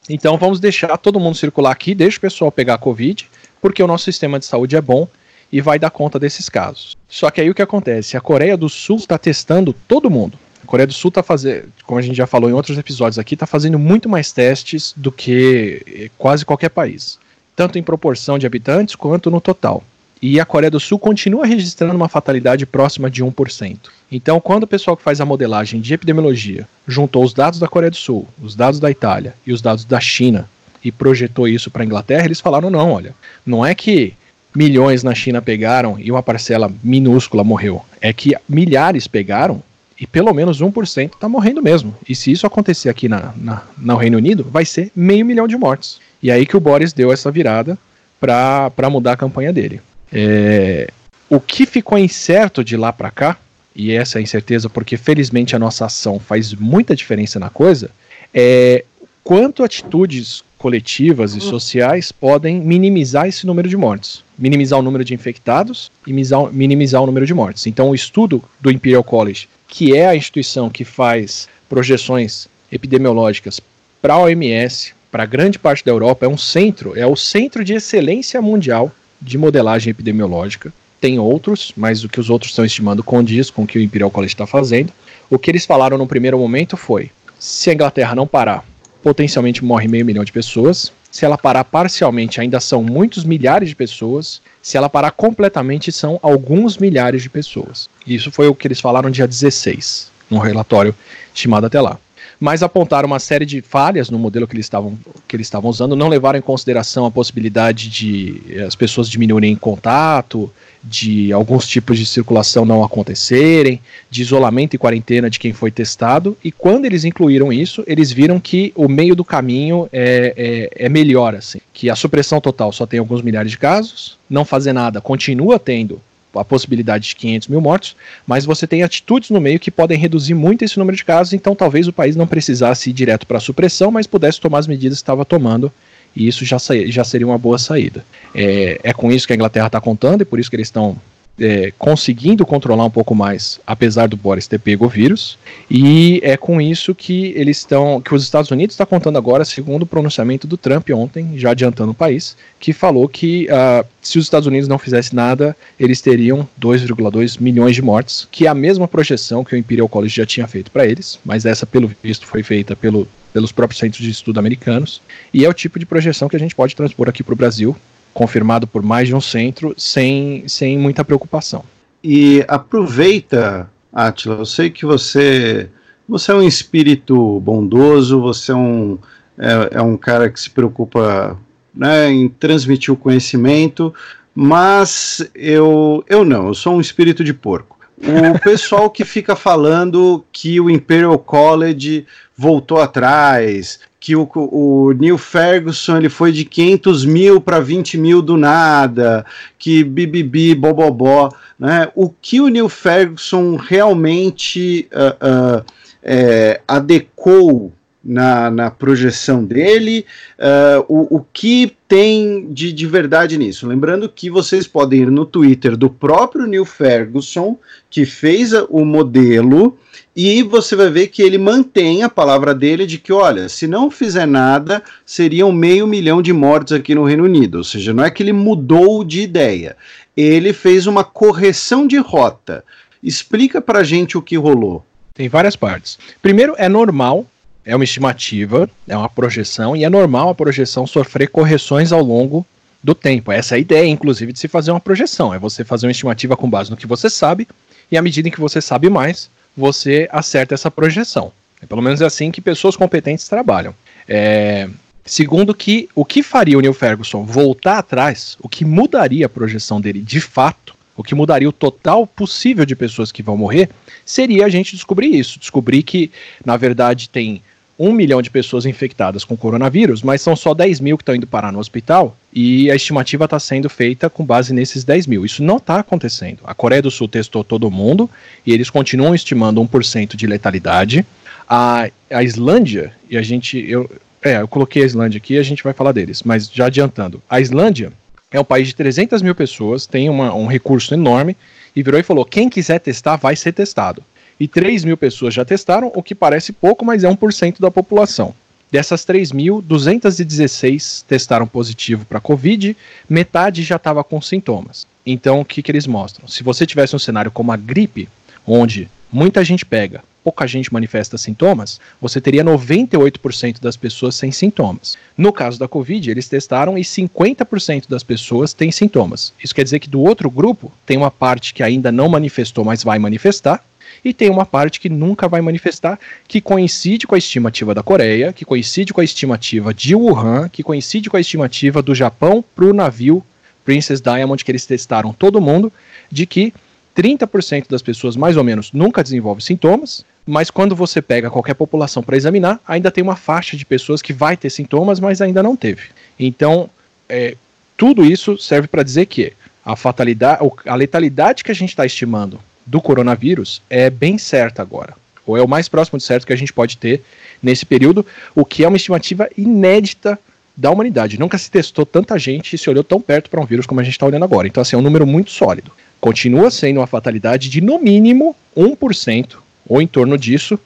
Então vamos deixar todo mundo circular aqui, deixa o pessoal pegar a Covid, porque o nosso sistema de saúde é bom e vai dar conta desses casos. Só que aí o que acontece? A Coreia do Sul está testando todo mundo. A Coreia do Sul está fazendo, como a gente já falou em outros episódios aqui, está fazendo muito mais testes do que eh, quase qualquer país, tanto em proporção de habitantes quanto no total. E a Coreia do Sul continua registrando uma fatalidade próxima de 1%. Então, quando o pessoal que faz a modelagem de epidemiologia juntou os dados da Coreia do Sul, os dados da Itália e os dados da China e projetou isso para a Inglaterra, eles falaram: não, olha, não é que milhões na China pegaram e uma parcela minúscula morreu, é que milhares pegaram e pelo menos 1% está morrendo mesmo. E se isso acontecer aqui na, na, no Reino Unido, vai ser meio milhão de mortes. E aí que o Boris deu essa virada para mudar a campanha dele. É, o que ficou incerto de lá para cá, e essa é a incerteza porque felizmente a nossa ação faz muita diferença na coisa, é quanto atitudes coletivas e sociais podem minimizar esse número de mortes, minimizar o número de infectados e minimizar, minimizar o número de mortes. Então, o estudo do Imperial College, que é a instituição que faz projeções epidemiológicas para a OMS, para grande parte da Europa, é um centro, é o centro de excelência mundial de modelagem epidemiológica. Tem outros, mas o que os outros estão estimando condiz com o que o Imperial College está fazendo. O que eles falaram no primeiro momento foi: se a Inglaterra não parar potencialmente morre meio milhão de pessoas. Se ela parar parcialmente, ainda são muitos milhares de pessoas. Se ela parar completamente, são alguns milhares de pessoas. Isso foi o que eles falaram dia 16, num relatório estimado até lá. Mas apontaram uma série de falhas no modelo que eles estavam, que eles estavam usando, não levaram em consideração a possibilidade de eh, as pessoas diminuírem contato, de alguns tipos de circulação não acontecerem, de isolamento e quarentena de quem foi testado, e quando eles incluíram isso, eles viram que o meio do caminho é, é, é melhor, assim, que a supressão total só tem alguns milhares de casos, não fazer nada continua tendo a possibilidade de 500 mil mortos, mas você tem atitudes no meio que podem reduzir muito esse número de casos, então talvez o país não precisasse ir direto para a supressão, mas pudesse tomar as medidas que estava tomando e isso já, já seria uma boa saída. É, é com isso que a Inglaterra está contando e por isso que eles estão é, conseguindo controlar um pouco mais, apesar do Boris ter pego o vírus, e é com isso que eles estão, que os Estados Unidos está contando agora, segundo o pronunciamento do Trump ontem, já adiantando o país, que falou que uh, se os Estados Unidos não fizessem nada, eles teriam 2,2 milhões de mortes, que é a mesma projeção que o Imperial College já tinha feito para eles, mas essa, pelo visto, foi feita pelo, pelos próprios centros de estudo americanos, e é o tipo de projeção que a gente pode transpor aqui para o Brasil, confirmado por mais de um centro, sem, sem muita preocupação. E aproveita, Atila, eu sei que você, você é um espírito bondoso, você é um, é, é um cara que se preocupa né, em transmitir o conhecimento, mas eu, eu não, eu sou um espírito de porco. O pessoal que fica falando que o Imperial College voltou atrás, que o, o Neil Ferguson ele foi de 500 mil para 20 mil do nada, que bibibi, bobobó, né? O que o Neil Ferguson realmente uh, uh, é, adequou na, na projeção dele, uh, o, o que tem de, de verdade nisso. Lembrando que vocês podem ir no Twitter do próprio Neil Ferguson, que fez o modelo, e você vai ver que ele mantém a palavra dele de que, olha, se não fizer nada, seriam meio milhão de mortes aqui no Reino Unido. Ou seja, não é que ele mudou de ideia, ele fez uma correção de rota. Explica pra gente o que rolou. Tem várias partes. Primeiro, é normal é uma estimativa, é uma projeção, e é normal a projeção sofrer correções ao longo do tempo. Essa é a ideia, inclusive, de se fazer uma projeção. É você fazer uma estimativa com base no que você sabe, e à medida em que você sabe mais, você acerta essa projeção. É pelo menos assim que pessoas competentes trabalham. É, segundo que o que faria o Neil Ferguson voltar atrás, o que mudaria a projeção dele de fato, o que mudaria o total possível de pessoas que vão morrer, seria a gente descobrir isso. Descobrir que, na verdade, tem um milhão de pessoas infectadas com coronavírus, mas são só 10 mil que estão indo parar no hospital e a estimativa está sendo feita com base nesses 10 mil. Isso não está acontecendo. A Coreia do Sul testou todo mundo e eles continuam estimando 1% de letalidade. A, a Islândia, e a gente. Eu, é, eu coloquei a Islândia aqui e a gente vai falar deles, mas já adiantando. A Islândia é um país de 300 mil pessoas, tem uma, um recurso enorme e virou e falou: quem quiser testar vai ser testado e 3 mil pessoas já testaram, o que parece pouco, mas é 1% da população. Dessas 3 mil, 216 testaram positivo para Covid, metade já estava com sintomas. Então, o que, que eles mostram? Se você tivesse um cenário como a gripe, onde muita gente pega, pouca gente manifesta sintomas, você teria 98% das pessoas sem sintomas. No caso da Covid, eles testaram e 50% das pessoas têm sintomas. Isso quer dizer que do outro grupo, tem uma parte que ainda não manifestou, mas vai manifestar, e tem uma parte que nunca vai manifestar, que coincide com a estimativa da Coreia, que coincide com a estimativa de Wuhan, que coincide com a estimativa do Japão para o navio Princess Diamond, que eles testaram todo mundo, de que 30% das pessoas, mais ou menos, nunca desenvolve sintomas, mas quando você pega qualquer população para examinar, ainda tem uma faixa de pessoas que vai ter sintomas, mas ainda não teve. Então, é, tudo isso serve para dizer que a fatalidade, a letalidade que a gente está estimando do coronavírus é bem certa agora. Ou é o mais próximo de certo que a gente pode ter nesse período, o que é uma estimativa inédita da humanidade. Nunca se testou tanta gente e se olhou tão perto para um vírus como a gente está olhando agora. Então, assim, é um número muito sólido. Continua sendo uma fatalidade de no mínimo 1% ou em torno disso,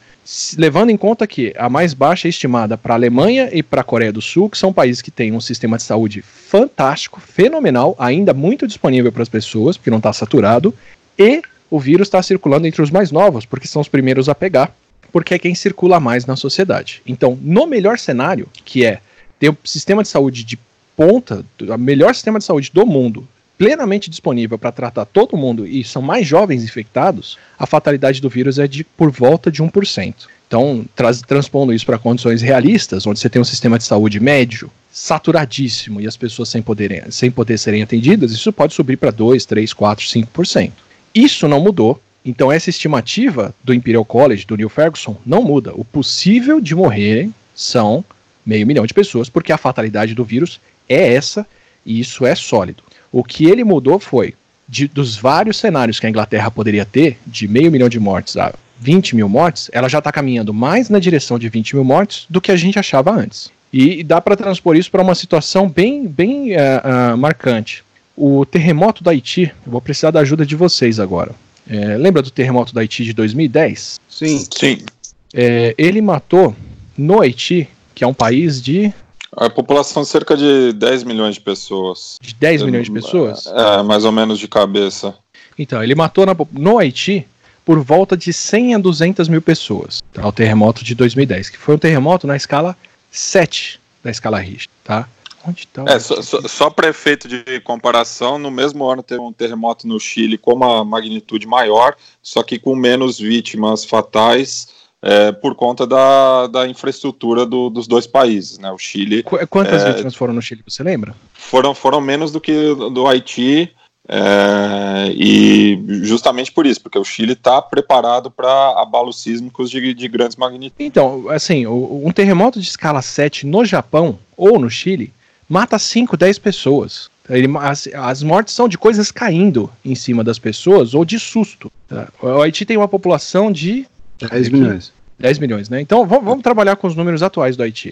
levando em conta que a mais baixa é estimada para a Alemanha e para a Coreia do Sul, que são países que têm um sistema de saúde fantástico, fenomenal, ainda muito disponível para as pessoas, porque não está saturado, e o vírus está circulando entre os mais novos, porque são os primeiros a pegar, porque é quem circula mais na sociedade. Então, no melhor cenário, que é ter um sistema de saúde de ponta, o melhor sistema de saúde do mundo, plenamente disponível para tratar todo mundo e são mais jovens infectados, a fatalidade do vírus é de por volta de 1%. Então, transpondo isso para condições realistas, onde você tem um sistema de saúde médio, saturadíssimo, e as pessoas sem, poderem, sem poder serem atendidas, isso pode subir para 2, 3, 4, 5%. Isso não mudou. Então, essa estimativa do Imperial College, do Neil Ferguson, não muda. O possível de morrerem são meio milhão de pessoas, porque a fatalidade do vírus é essa, e isso é sólido. O que ele mudou foi, de, dos vários cenários que a Inglaterra poderia ter, de meio milhão de mortes a 20 mil mortes, ela já está caminhando mais na direção de 20 mil mortes do que a gente achava antes. E, e dá para transpor isso para uma situação bem, bem uh, uh, marcante. O terremoto do Haiti, eu vou precisar da ajuda de vocês agora. É, lembra do terremoto do Haiti de 2010? Sim. Sim. É, ele matou no Haiti, que é um país de. A população de cerca de 10 milhões de pessoas. De 10 milhões de pessoas? É, mais ou menos de cabeça. Então, ele matou na, no Haiti por volta de 100 a 200 mil pessoas, tá? o terremoto de 2010, que foi um terremoto na escala 7 da escala Richter, tá? Onde tá é, só, só, só para efeito de comparação, no mesmo ano teve um terremoto no Chile com uma magnitude maior, só que com menos vítimas fatais, é, por conta da, da infraestrutura do, dos dois países, né? O Chile. Qu quantas é, vítimas foram no Chile, você lembra? Foram, foram menos do que do Haiti, é, e justamente por isso, porque o Chile está preparado para abalos sísmicos de, de, grandes magnitudes. Então, assim, um terremoto de escala 7 no Japão ou no Chile mata 5, 10 pessoas. Ele, as, as, mortes são de coisas caindo em cima das pessoas ou de susto. Tá? O Haiti tem uma população de 10 milhões. 10 milhões, né? Então vamos, vamos trabalhar com os números atuais do Haiti.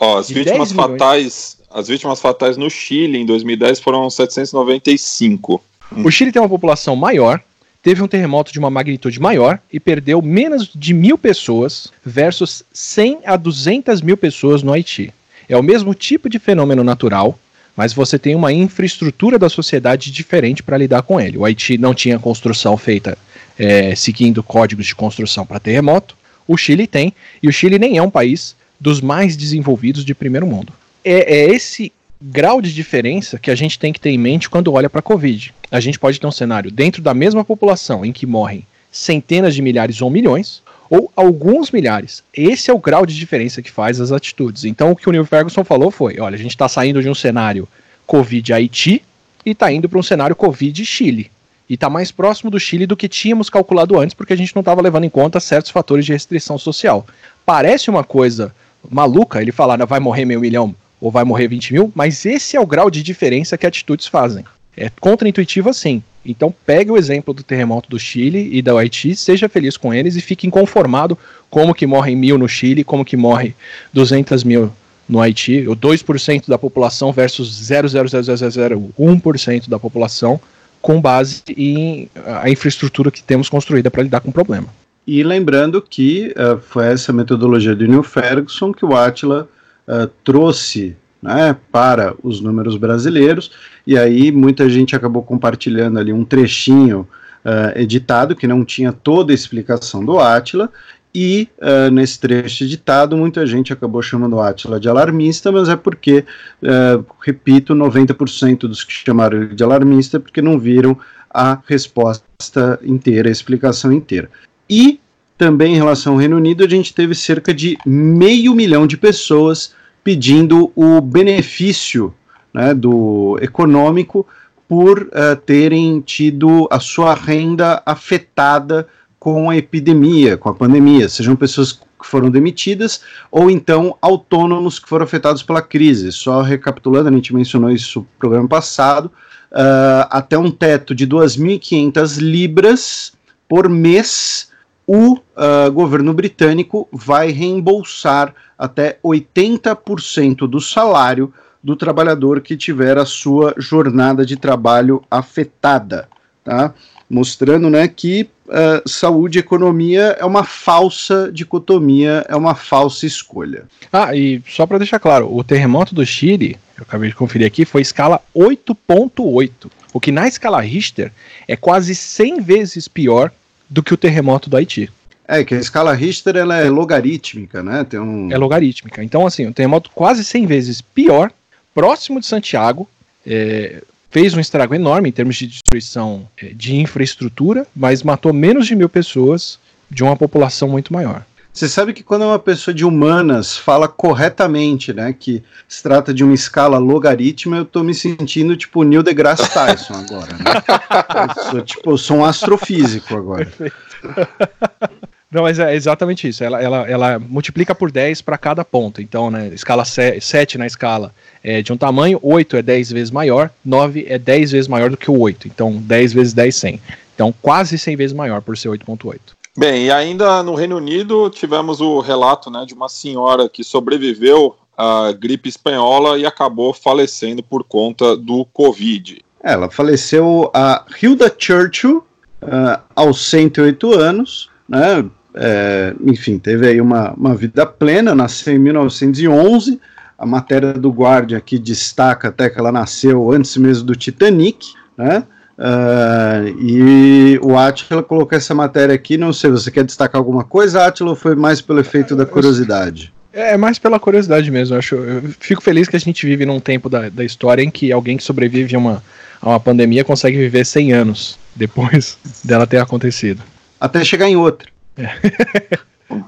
Ó, as vítimas fatais as vítimas fatais no Chile em 2010 foram 795. O Chile tem uma população maior, teve um terremoto de uma magnitude maior e perdeu menos de mil pessoas versus 100 a 200 mil pessoas no Haiti. É o mesmo tipo de fenômeno natural, mas você tem uma infraestrutura da sociedade diferente para lidar com ele. O Haiti não tinha construção feita é, seguindo códigos de construção para terremoto. O Chile tem, e o Chile nem é um país dos mais desenvolvidos de primeiro mundo é, é esse grau de diferença que a gente tem que ter em mente quando olha para a Covid. A gente pode ter um cenário dentro da mesma população em que morrem centenas de milhares ou milhões, ou alguns milhares. Esse é o grau de diferença que faz as atitudes. Então, o que o Neil Ferguson falou foi: olha, a gente está saindo de um cenário Covid Haiti e está indo para um cenário Covid Chile. E está mais próximo do Chile do que tínhamos calculado antes, porque a gente não estava levando em conta certos fatores de restrição social. Parece uma coisa maluca ele falar, vai morrer meio milhão ou vai morrer 20 mil, mas esse é o grau de diferença que atitudes fazem. É contraintuitivo assim. Então pegue o exemplo do terremoto do Chile e da Haiti, seja feliz com eles e fique inconformado como que morrem mil no Chile, como que morre 200 mil no Haiti, o 2% da população versus 0,00001% da população, com base em a infraestrutura que temos construída para lidar com o problema. E lembrando que uh, foi essa metodologia do Neil Ferguson que o Atila uh, trouxe né, para os números brasileiros, e aí muita gente acabou compartilhando ali um trechinho uh, editado que não tinha toda a explicação do Atila, e uh, nesse trecho editado, muita gente acabou chamando o Atila de alarmista, mas é porque, uh, repito, 90% dos que chamaram ele de alarmista é porque não viram a resposta inteira, a explicação inteira. E também em relação ao Reino Unido, a gente teve cerca de meio milhão de pessoas pedindo o benefício né, do econômico por uh, terem tido a sua renda afetada com a epidemia, com a pandemia, sejam pessoas que foram demitidas ou então autônomos que foram afetados pela crise. Só recapitulando, a gente mencionou isso no programa passado, uh, até um teto de 2.500 libras por mês o uh, governo britânico vai reembolsar até 80% do salário do trabalhador que tiver a sua jornada de trabalho afetada, tá? Mostrando, né, que uh, saúde e economia é uma falsa dicotomia, é uma falsa escolha. Ah, e só para deixar claro, o terremoto do Chile, eu acabei de conferir aqui, foi escala 8.8, o que na escala Richter é quase 100 vezes pior do que o terremoto do Haiti. É, que a escala Richter ela é logarítmica, né? Tem um... É logarítmica. Então, assim, um terremoto quase 100 vezes pior, próximo de Santiago, é, fez um estrago enorme em termos de destruição é, de infraestrutura, mas matou menos de mil pessoas de uma população muito maior. Você sabe que quando uma pessoa de humanas fala corretamente, né, que se trata de uma escala logarítmica, eu tô me sentindo tipo Neil deGrasse Tyson agora, né? eu sou, tipo, eu sou um astrofísico agora. Não, mas é exatamente isso. Ela, ela, ela multiplica por 10 para cada ponto. Então, né, escala 7 na escala é de um tamanho, 8 é 10 vezes maior, 9 é 10 vezes maior do que o 8. Então, 10 vezes 10, 100. Então, quase 100 vezes maior por ser 8.8. Bem, e ainda no Reino Unido tivemos o relato né, de uma senhora que sobreviveu à gripe espanhola e acabou falecendo por conta do Covid. Ela faleceu a Hilda Churchill uh, aos 108 anos, né? É, enfim, teve aí uma, uma vida plena, nasceu em 1911. A matéria do Guardian aqui destaca até que ela nasceu antes mesmo do Titanic, né? Uh, e o Atila colocou essa matéria aqui. Não sei, você quer destacar alguma coisa, Atila, ou foi mais pelo efeito da curiosidade? É, é mais pela curiosidade mesmo. Eu, acho, eu fico feliz que a gente vive num tempo da, da história em que alguém que sobrevive a uma, a uma pandemia consegue viver 100 anos depois dela ter acontecido. Até chegar em outra. É.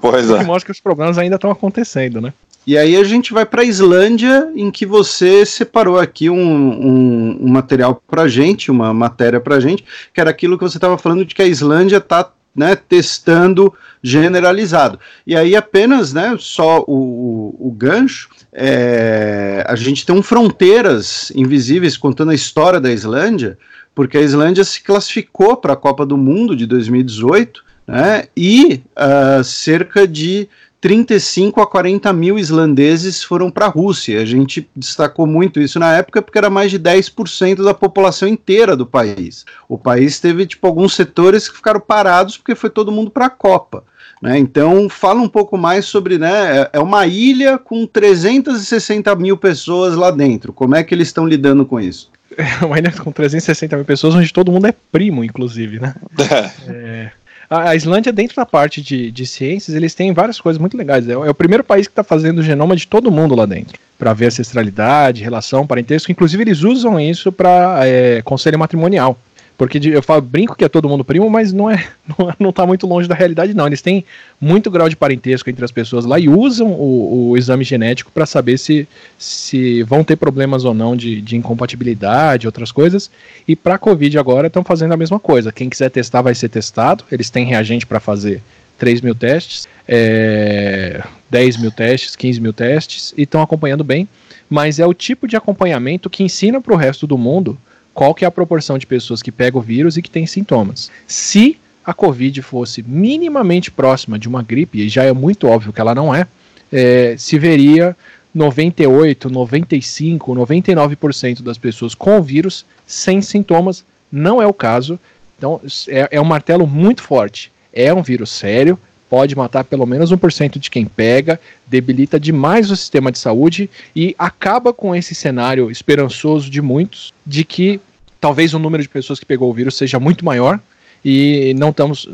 Pois é. mostra que os problemas ainda estão acontecendo, né? E aí a gente vai para a Islândia, em que você separou aqui um, um, um material para gente, uma matéria para gente, que era aquilo que você estava falando de que a Islândia está né, testando generalizado. E aí apenas, né, só o, o, gancho, é, a gente tem um Fronteiras Invisíveis contando a história da Islândia, porque a Islândia se classificou para a Copa do Mundo de 2018, né, e uh, cerca de 35 a 40 mil islandeses foram para a Rússia. A gente destacou muito isso na época porque era mais de 10% da população inteira do país. O país teve tipo alguns setores que ficaram parados porque foi todo mundo para a Copa. Né? Então, fala um pouco mais sobre, né? É, é uma ilha com 360 mil pessoas lá dentro. Como é que eles estão lidando com isso? É uma ilha com 360 mil pessoas, onde todo mundo é primo, inclusive, né? é. A, Islândia, dentro da parte de, de ciências, eles têm várias coisas muito legais. É, é o primeiro país que está fazendo o genoma de todo mundo lá dentro, para ver ancestralidade, relação, parentesco. Inclusive, eles usam isso para é, conselho matrimonial. Porque eu falo, brinco que é todo mundo primo, mas não é, não, não tá muito longe da realidade, não. Eles têm muito grau de parentesco entre as pessoas lá e usam o, o exame genético para saber se, se vão ter problemas ou não de, de incompatibilidade, outras coisas. E para Covid agora estão fazendo a mesma coisa. Quem quiser testar vai ser testado. Eles têm reagente para fazer 3 mil testes, é, 10 mil testes, 15 mil testes, e estão acompanhando bem. Mas é o tipo de acompanhamento que ensina para o resto do mundo qual que é a proporção de pessoas que pegam o vírus e que tem sintomas. Se a Covid fosse minimamente próxima de uma gripe, e já é muito óbvio que ela não é, é se veria 98, 95, 99% das pessoas com o vírus sem sintomas. Não é o caso. Então é, é um martelo muito forte. É um vírus sério, pode matar pelo menos 1% de quem pega, debilita demais o sistema de saúde e acaba com esse cenário esperançoso de muitos de que talvez o número de pessoas que pegou o vírus seja muito maior e não estamos.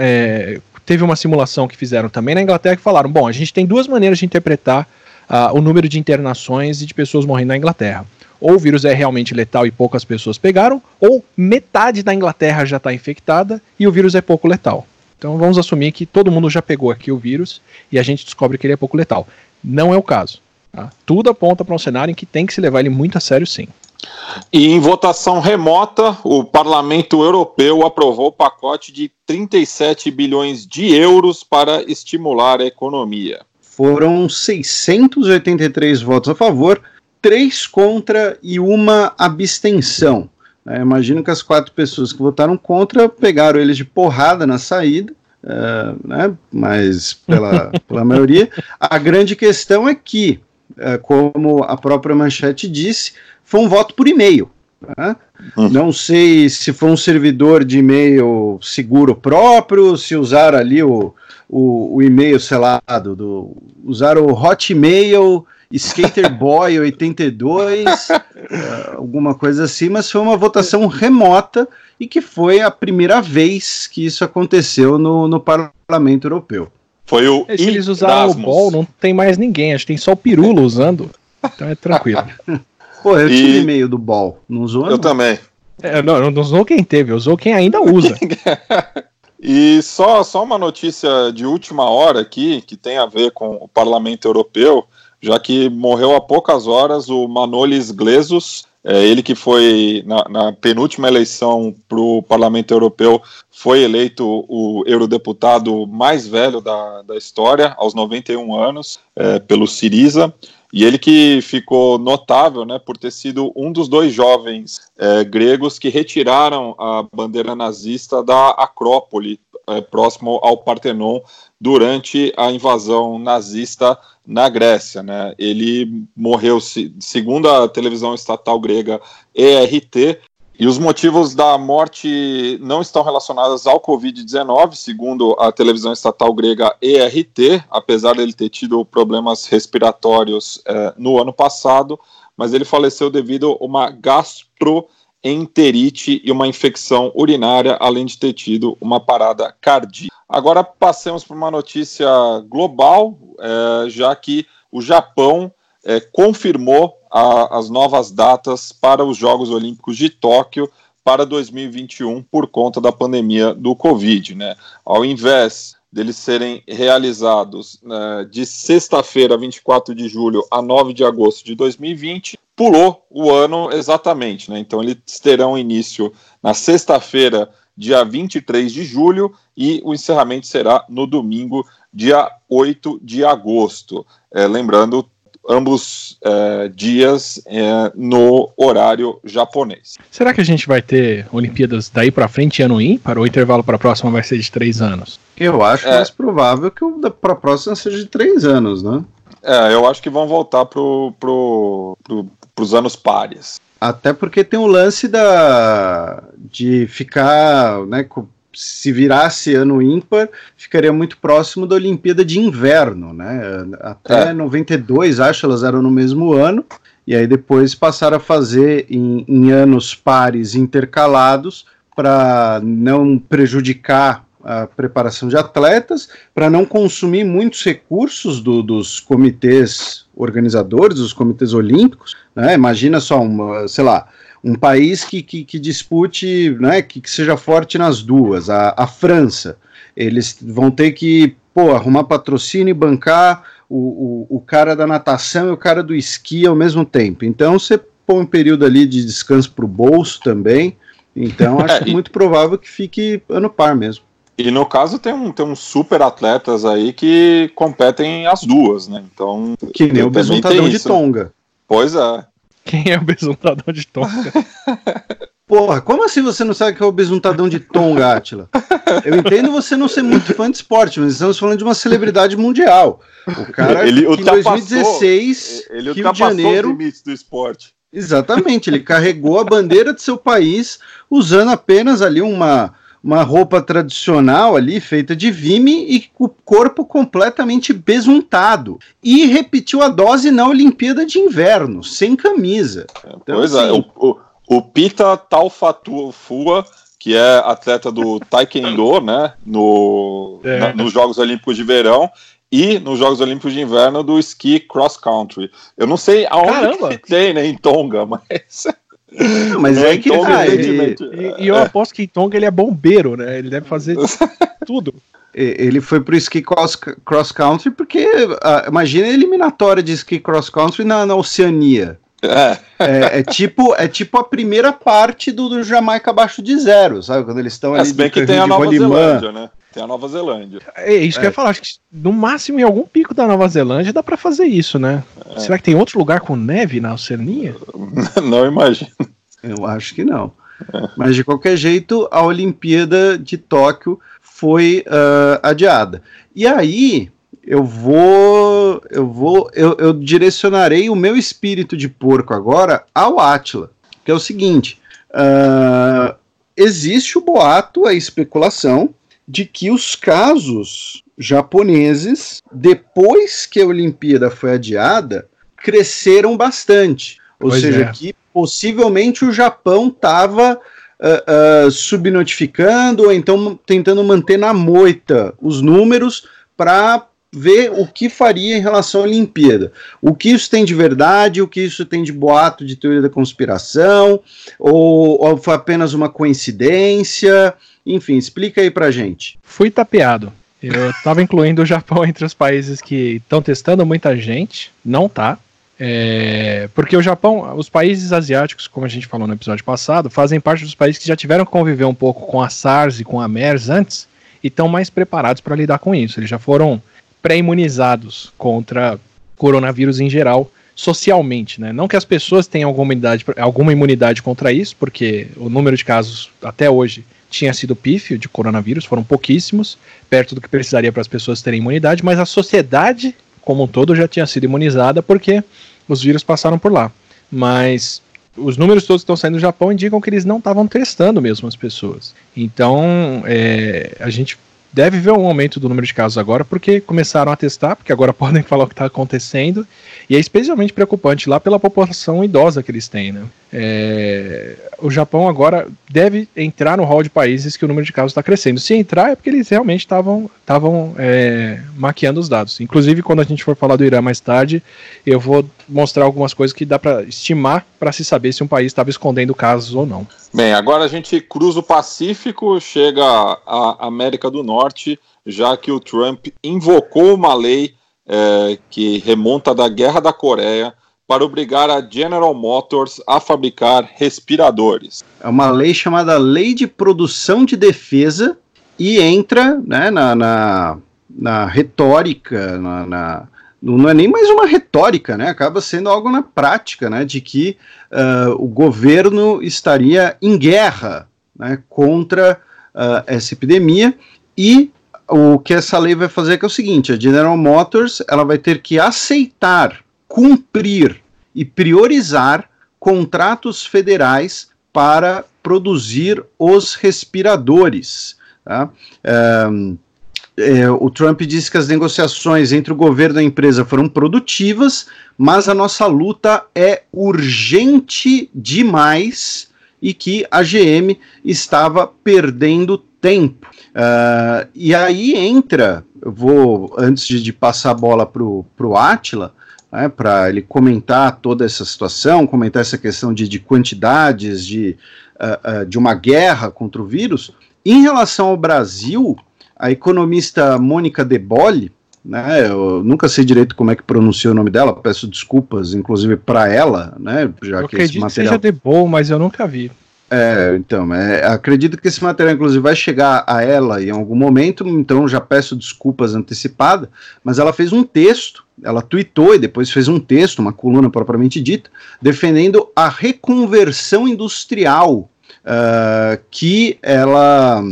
É, teve uma simulação que fizeram também na Inglaterra que falaram: bom, a gente tem duas maneiras de interpretar uh, o número de internações e de pessoas morrendo na Inglaterra. Ou o vírus é realmente letal e poucas pessoas pegaram, ou metade da Inglaterra já está infectada e o vírus é pouco letal. Então vamos assumir que todo mundo já pegou aqui o vírus e a gente descobre que ele é pouco letal. Não é o caso. Tá? Tudo aponta para um cenário em que tem que se levar ele muito a sério, sim. E em votação remota, o Parlamento Europeu aprovou o pacote de 37 bilhões de euros para estimular a economia. Foram 683 votos a favor, três contra e uma abstenção. É, imagino que as quatro pessoas que votaram contra pegaram eles de porrada na saída, uh, né, mas pela, pela maioria. A grande questão é que, uh, como a própria manchete disse, foi um voto por e-mail. Né? Uhum. Não sei se foi um servidor de e-mail seguro próprio, se usaram ali o, o, o e-mail selado, do, usaram o Hotmail Skater Boy 82, uh, alguma coisa assim, mas foi uma votação remota e que foi a primeira vez que isso aconteceu no, no Parlamento Europeu. Foi o é, Se eles usaram o Ball, não tem mais ninguém, acho que tem só o Pirulo usando, então é tranquilo. Pô, eu e... tive e-mail do Ball, não usou? Eu não? também. É, não, não usou quem teve, usou quem ainda usa. E só, só uma notícia de última hora aqui, que tem a ver com o Parlamento Europeu, já que morreu há poucas horas o Manolis Glesos, é, ele que foi, na, na penúltima eleição para o Parlamento Europeu, foi eleito o eurodeputado mais velho da, da história, aos 91 anos, é, pelo Siriza. E ele que ficou notável né, por ter sido um dos dois jovens é, gregos que retiraram a bandeira nazista da Acrópole, é, próximo ao Partenon, durante a invasão nazista na Grécia. Né? Ele morreu, segundo a televisão estatal grega ERT, e os motivos da morte não estão relacionados ao Covid-19, segundo a televisão estatal grega ERT, apesar de ele ter tido problemas respiratórios eh, no ano passado, mas ele faleceu devido a uma gastroenterite e uma infecção urinária, além de ter tido uma parada cardíaca. Agora passemos para uma notícia global, eh, já que o Japão eh, confirmou a, as novas datas para os Jogos Olímpicos de Tóquio para 2021 por conta da pandemia do Covid. Né? Ao invés deles serem realizados né, de sexta-feira, 24 de julho, a 9 de agosto de 2020, pulou o ano exatamente. Né? Então, eles terão início na sexta-feira, dia 23 de julho, e o encerramento será no domingo, dia 8 de agosto. É, lembrando, ambos é, dias é, no horário japonês. Será que a gente vai ter Olimpíadas daí para frente ano ímpar ou o intervalo para a próxima vai ser de três anos? Eu acho é. mais provável que o para a próxima seja de três anos, né? É, eu acho que vão voltar pro, pro, pro, pros anos pares. Até porque tem o lance da de ficar, né, se virasse ano ímpar, ficaria muito próximo da Olimpíada de Inverno, né? Até é. 92, acho, elas eram no mesmo ano, e aí depois passaram a fazer em, em anos pares intercalados para não prejudicar a preparação de atletas, para não consumir muitos recursos do, dos comitês organizadores, dos comitês olímpicos. Né? Imagina só, uma, sei lá, um país que, que, que dispute, né, que, que, seja forte nas duas, a, a França, eles vão ter que pô, arrumar patrocínio e bancar o, o, o cara da natação e o cara do esqui ao mesmo tempo. Então você põe um período ali de descanso para o bolso também. Então acho é, muito provável que fique ano par mesmo. E no caso tem um, tem uns super atletas aí que competem as duas, né? Então. Que nem o besuntadão de Tonga. Pois é. Quem é o besuntadão de Tonga? Porra, como assim você não sabe que é o besuntadão de Tonga, Atila? Eu entendo você não ser muito fã de esporte, mas estamos falando de uma celebridade mundial. O cara ele que em 2016, ele Rio de Janeiro, os limites do esporte. Exatamente, ele carregou a bandeira do seu país usando apenas ali uma uma roupa tradicional ali, feita de vime e o corpo completamente besuntado. E repetiu a dose na Olimpíada de Inverno, sem camisa. Então, pois é, assim, é, o, o, o Pita Talfafua, que é atleta do Taekwondo, né, no, é. na, nos Jogos Olímpicos de Verão, e nos Jogos Olímpicos de Inverno do esqui cross country. Eu não sei aonde que tem, né, em Tonga, mas mas é, é que tá, ele, e, e, eu aposto que em Tonga ele é bombeiro, né? Ele deve fazer tudo. Ele foi pro ski cross, cross country porque uh, imagina a eliminatória de ski cross country na, na Oceania. É. é. É, tipo, é tipo a primeira parte do, do Jamaica abaixo de zero, sabe? Quando eles estão é, ali. É, bem que tem a Nova Zelândia, né? Tem a Nova Zelândia. É isso que eu ia é. falar. Acho que no máximo em algum pico da Nova Zelândia dá para fazer isso, né? É. Será que tem outro lugar com neve na Oceania? Não imagino. Eu acho que não. É. Mas de qualquer jeito, a Olimpíada de Tóquio foi uh, adiada. E aí eu vou, eu vou, eu, eu direcionarei o meu espírito de porco agora ao Atila, que é o seguinte: uh, existe o boato, a especulação de que os casos japoneses, depois que a Olimpíada foi adiada, cresceram bastante. Ou pois seja, é. que possivelmente o Japão estava uh, uh, subnotificando ou então tentando manter na moita os números para ver o que faria em relação à Olimpíada. O que isso tem de verdade, o que isso tem de boato de teoria da conspiração, ou, ou foi apenas uma coincidência? Enfim, explica aí pra gente. Fui tapeado. Eu estava incluindo o Japão entre os países que estão testando muita gente, não tá. É, porque o Japão, os países asiáticos, como a gente falou no episódio passado, fazem parte dos países que já tiveram que conviver um pouco com a SARS e com a MERS antes e estão mais preparados para lidar com isso. Eles já foram pré-imunizados contra coronavírus em geral, socialmente, né? Não que as pessoas tenham alguma imunidade, alguma imunidade contra isso, porque o número de casos até hoje tinha sido pífio de coronavírus, foram pouquíssimos, perto do que precisaria para as pessoas terem imunidade, mas a sociedade como um todo já tinha sido imunizada porque os vírus passaram por lá. Mas os números todos que estão saindo do Japão indicam que eles não estavam testando mesmo as pessoas. Então, é, a gente deve ver um aumento do número de casos agora, porque começaram a testar, porque agora podem falar o que está acontecendo, e é especialmente preocupante lá pela população idosa que eles têm, né? É, o Japão agora deve entrar no hall de países que o número de casos está crescendo. Se entrar é porque eles realmente estavam é, maquiando os dados. Inclusive, quando a gente for falar do Irã mais tarde, eu vou mostrar algumas coisas que dá para estimar para se saber se um país estava escondendo casos ou não. Bem, agora a gente cruza o Pacífico, chega à América do Norte, já que o Trump invocou uma lei é, que remonta da Guerra da Coreia para obrigar a General Motors a fabricar respiradores. É uma lei chamada Lei de Produção de Defesa e entra né, na, na, na retórica, na, na não é nem mais uma retórica, né? Acaba sendo algo na prática, né? De que uh, o governo estaria em guerra né, contra uh, essa epidemia e o que essa lei vai fazer é, é o seguinte: a General Motors ela vai ter que aceitar, cumprir e priorizar contratos federais para produzir os respiradores. Tá? Um, é, o Trump disse que as negociações entre o governo e a empresa foram produtivas, mas a nossa luta é urgente demais e que a GM estava perdendo tempo. Uh, e aí entra, eu vou, antes de, de passar a bola para o Atila, né, para ele comentar toda essa situação, comentar essa questão de, de quantidades, de, uh, uh, de uma guerra contra o vírus. Em relação ao Brasil, a economista Mônica De Bolle, né, eu nunca sei direito como é que pronuncia o nome dela, peço desculpas, inclusive para ela, né, já eu que esse material... que seja De Bolle, mas eu nunca vi. É, então, é, acredito que esse material, inclusive, vai chegar a ela em algum momento, então já peço desculpas antecipadas, mas ela fez um texto, ela tweetou e depois fez um texto, uma coluna propriamente dita, defendendo a reconversão industrial, uh, que ela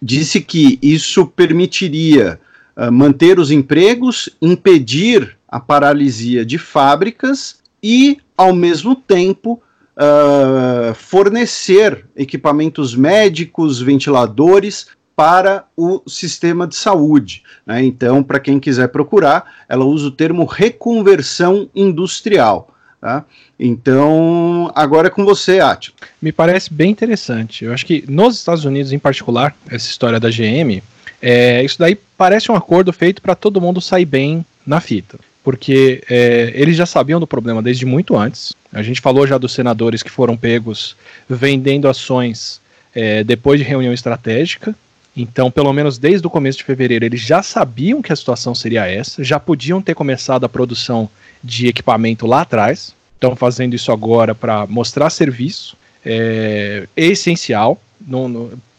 disse que isso permitiria uh, manter os empregos, impedir a paralisia de fábricas e, ao mesmo tempo, uh, fornecer equipamentos médicos, ventiladores para o sistema de saúde. Né? Então, para quem quiser procurar, ela usa o termo reconversão industrial. Tá? Então, agora é com você, Átila. Me parece bem interessante. Eu acho que nos Estados Unidos, em particular, essa história da GM, é, isso daí parece um acordo feito para todo mundo sair bem na fita porque é, eles já sabiam do problema desde muito antes. A gente falou já dos senadores que foram pegos vendendo ações é, depois de reunião estratégica. Então, pelo menos desde o começo de fevereiro, eles já sabiam que a situação seria essa, já podiam ter começado a produção de equipamento lá atrás. Estão fazendo isso agora para mostrar serviço. É, é essencial.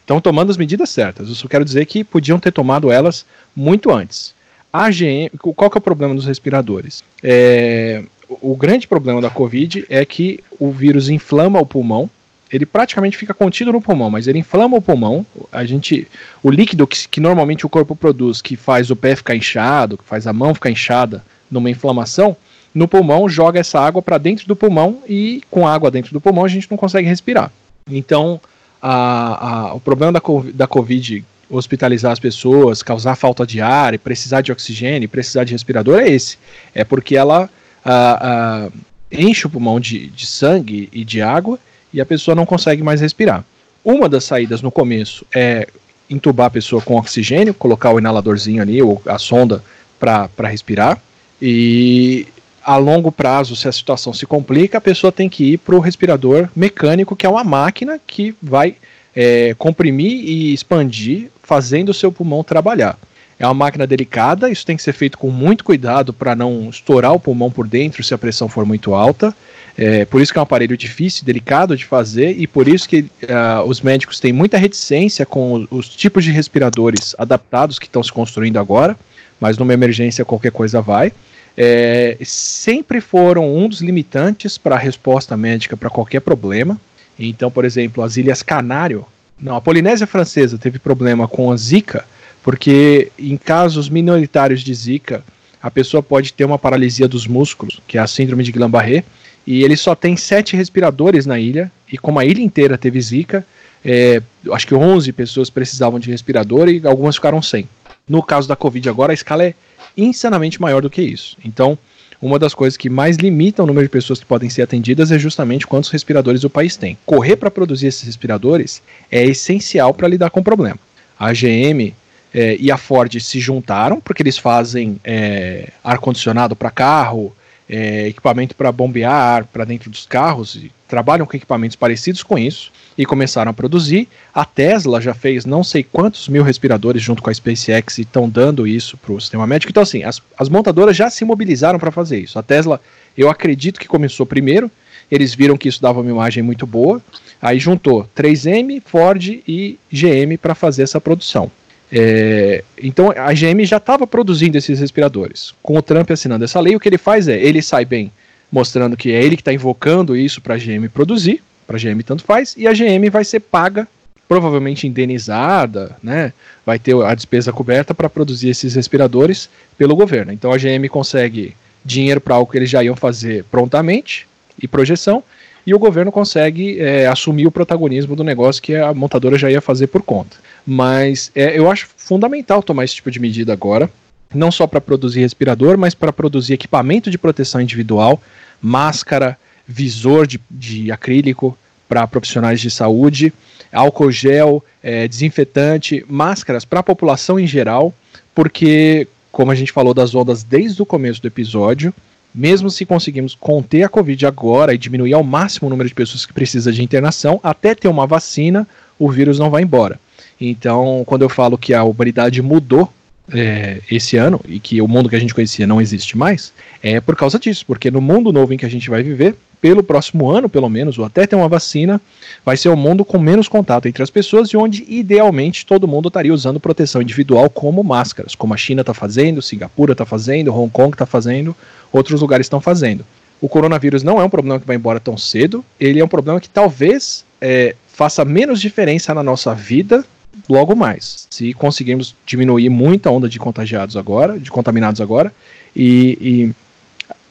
Estão tomando as medidas certas. Eu só quero dizer que podiam ter tomado elas muito antes. A GM, qual que é o problema dos respiradores? É, o grande problema da Covid é que o vírus inflama o pulmão. Ele praticamente fica contido no pulmão, mas ele inflama o pulmão. A gente, o líquido que, que normalmente o corpo produz, que faz o pé ficar inchado, que faz a mão ficar inchada numa inflamação, no pulmão joga essa água para dentro do pulmão e com água dentro do pulmão a gente não consegue respirar. Então, a, a, o problema da, da Covid hospitalizar as pessoas, causar falta de ar, e precisar de oxigênio, precisar de respirador é esse. É porque ela a, enche o pulmão de, de sangue e de água e a pessoa não consegue mais respirar. Uma das saídas no começo é entubar a pessoa com oxigênio, colocar o inaladorzinho ali, ou a sonda para respirar. E a longo prazo, se a situação se complica, a pessoa tem que ir para o respirador mecânico, que é uma máquina que vai é, comprimir e expandir, fazendo o seu pulmão trabalhar. É uma máquina delicada, isso tem que ser feito com muito cuidado para não estourar o pulmão por dentro se a pressão for muito alta. É, por isso que é um aparelho difícil, delicado de fazer e por isso que uh, os médicos têm muita reticência com os, os tipos de respiradores adaptados que estão se construindo agora, mas numa emergência qualquer coisa vai. É, sempre foram um dos limitantes para a resposta médica para qualquer problema. Então, por exemplo, as Ilhas Canário, não, a Polinésia Francesa teve problema com a Zika, porque em casos minoritários de Zika, a pessoa pode ter uma paralisia dos músculos, que é a síndrome de Guillain-Barré, e ele só tem sete respiradores na ilha, e como a ilha inteira teve Zika, é, acho que 11 pessoas precisavam de respirador e algumas ficaram sem. No caso da Covid agora, a escala é insanamente maior do que isso. Então, uma das coisas que mais limita o número de pessoas que podem ser atendidas é justamente quantos respiradores o país tem. Correr para produzir esses respiradores é essencial para lidar com o problema. A GM é, e a Ford se juntaram porque eles fazem é, ar-condicionado para carro, é, equipamento para bombear ar para dentro dos carros, e trabalham com equipamentos parecidos com isso e começaram a produzir. A Tesla já fez não sei quantos mil respiradores junto com a SpaceX e estão dando isso para o sistema médico. Então, assim, as, as montadoras já se mobilizaram para fazer isso. A Tesla, eu acredito que começou primeiro, eles viram que isso dava uma imagem muito boa, aí juntou 3M, Ford e GM para fazer essa produção. É, então a GM já estava produzindo esses respiradores. Com o Trump assinando essa lei, o que ele faz é ele sai bem mostrando que é ele que está invocando isso para a GM produzir, para a GM tanto faz, e a GM vai ser paga, provavelmente indenizada, né? Vai ter a despesa coberta para produzir esses respiradores pelo governo. Então a GM consegue dinheiro para algo que eles já iam fazer prontamente e projeção, e o governo consegue é, assumir o protagonismo do negócio que a montadora já ia fazer por conta. Mas é, eu acho fundamental tomar esse tipo de medida agora, não só para produzir respirador, mas para produzir equipamento de proteção individual, máscara, visor de, de acrílico para profissionais de saúde, álcool gel, é, desinfetante, máscaras para a população em geral, porque, como a gente falou das ondas desde o começo do episódio, mesmo se conseguirmos conter a Covid agora e diminuir ao máximo o número de pessoas que precisam de internação, até ter uma vacina, o vírus não vai embora. Então, quando eu falo que a humanidade mudou é, esse ano e que o mundo que a gente conhecia não existe mais, é por causa disso, porque no mundo novo em que a gente vai viver, pelo próximo ano, pelo menos, ou até ter uma vacina, vai ser um mundo com menos contato entre as pessoas e onde, idealmente, todo mundo estaria usando proteção individual como máscaras, como a China está fazendo, Singapura está fazendo, Hong Kong está fazendo, outros lugares estão fazendo. O coronavírus não é um problema que vai embora tão cedo, ele é um problema que talvez é, faça menos diferença na nossa vida logo mais. Se conseguirmos diminuir muito a onda de contagiados agora, de contaminados agora, e, e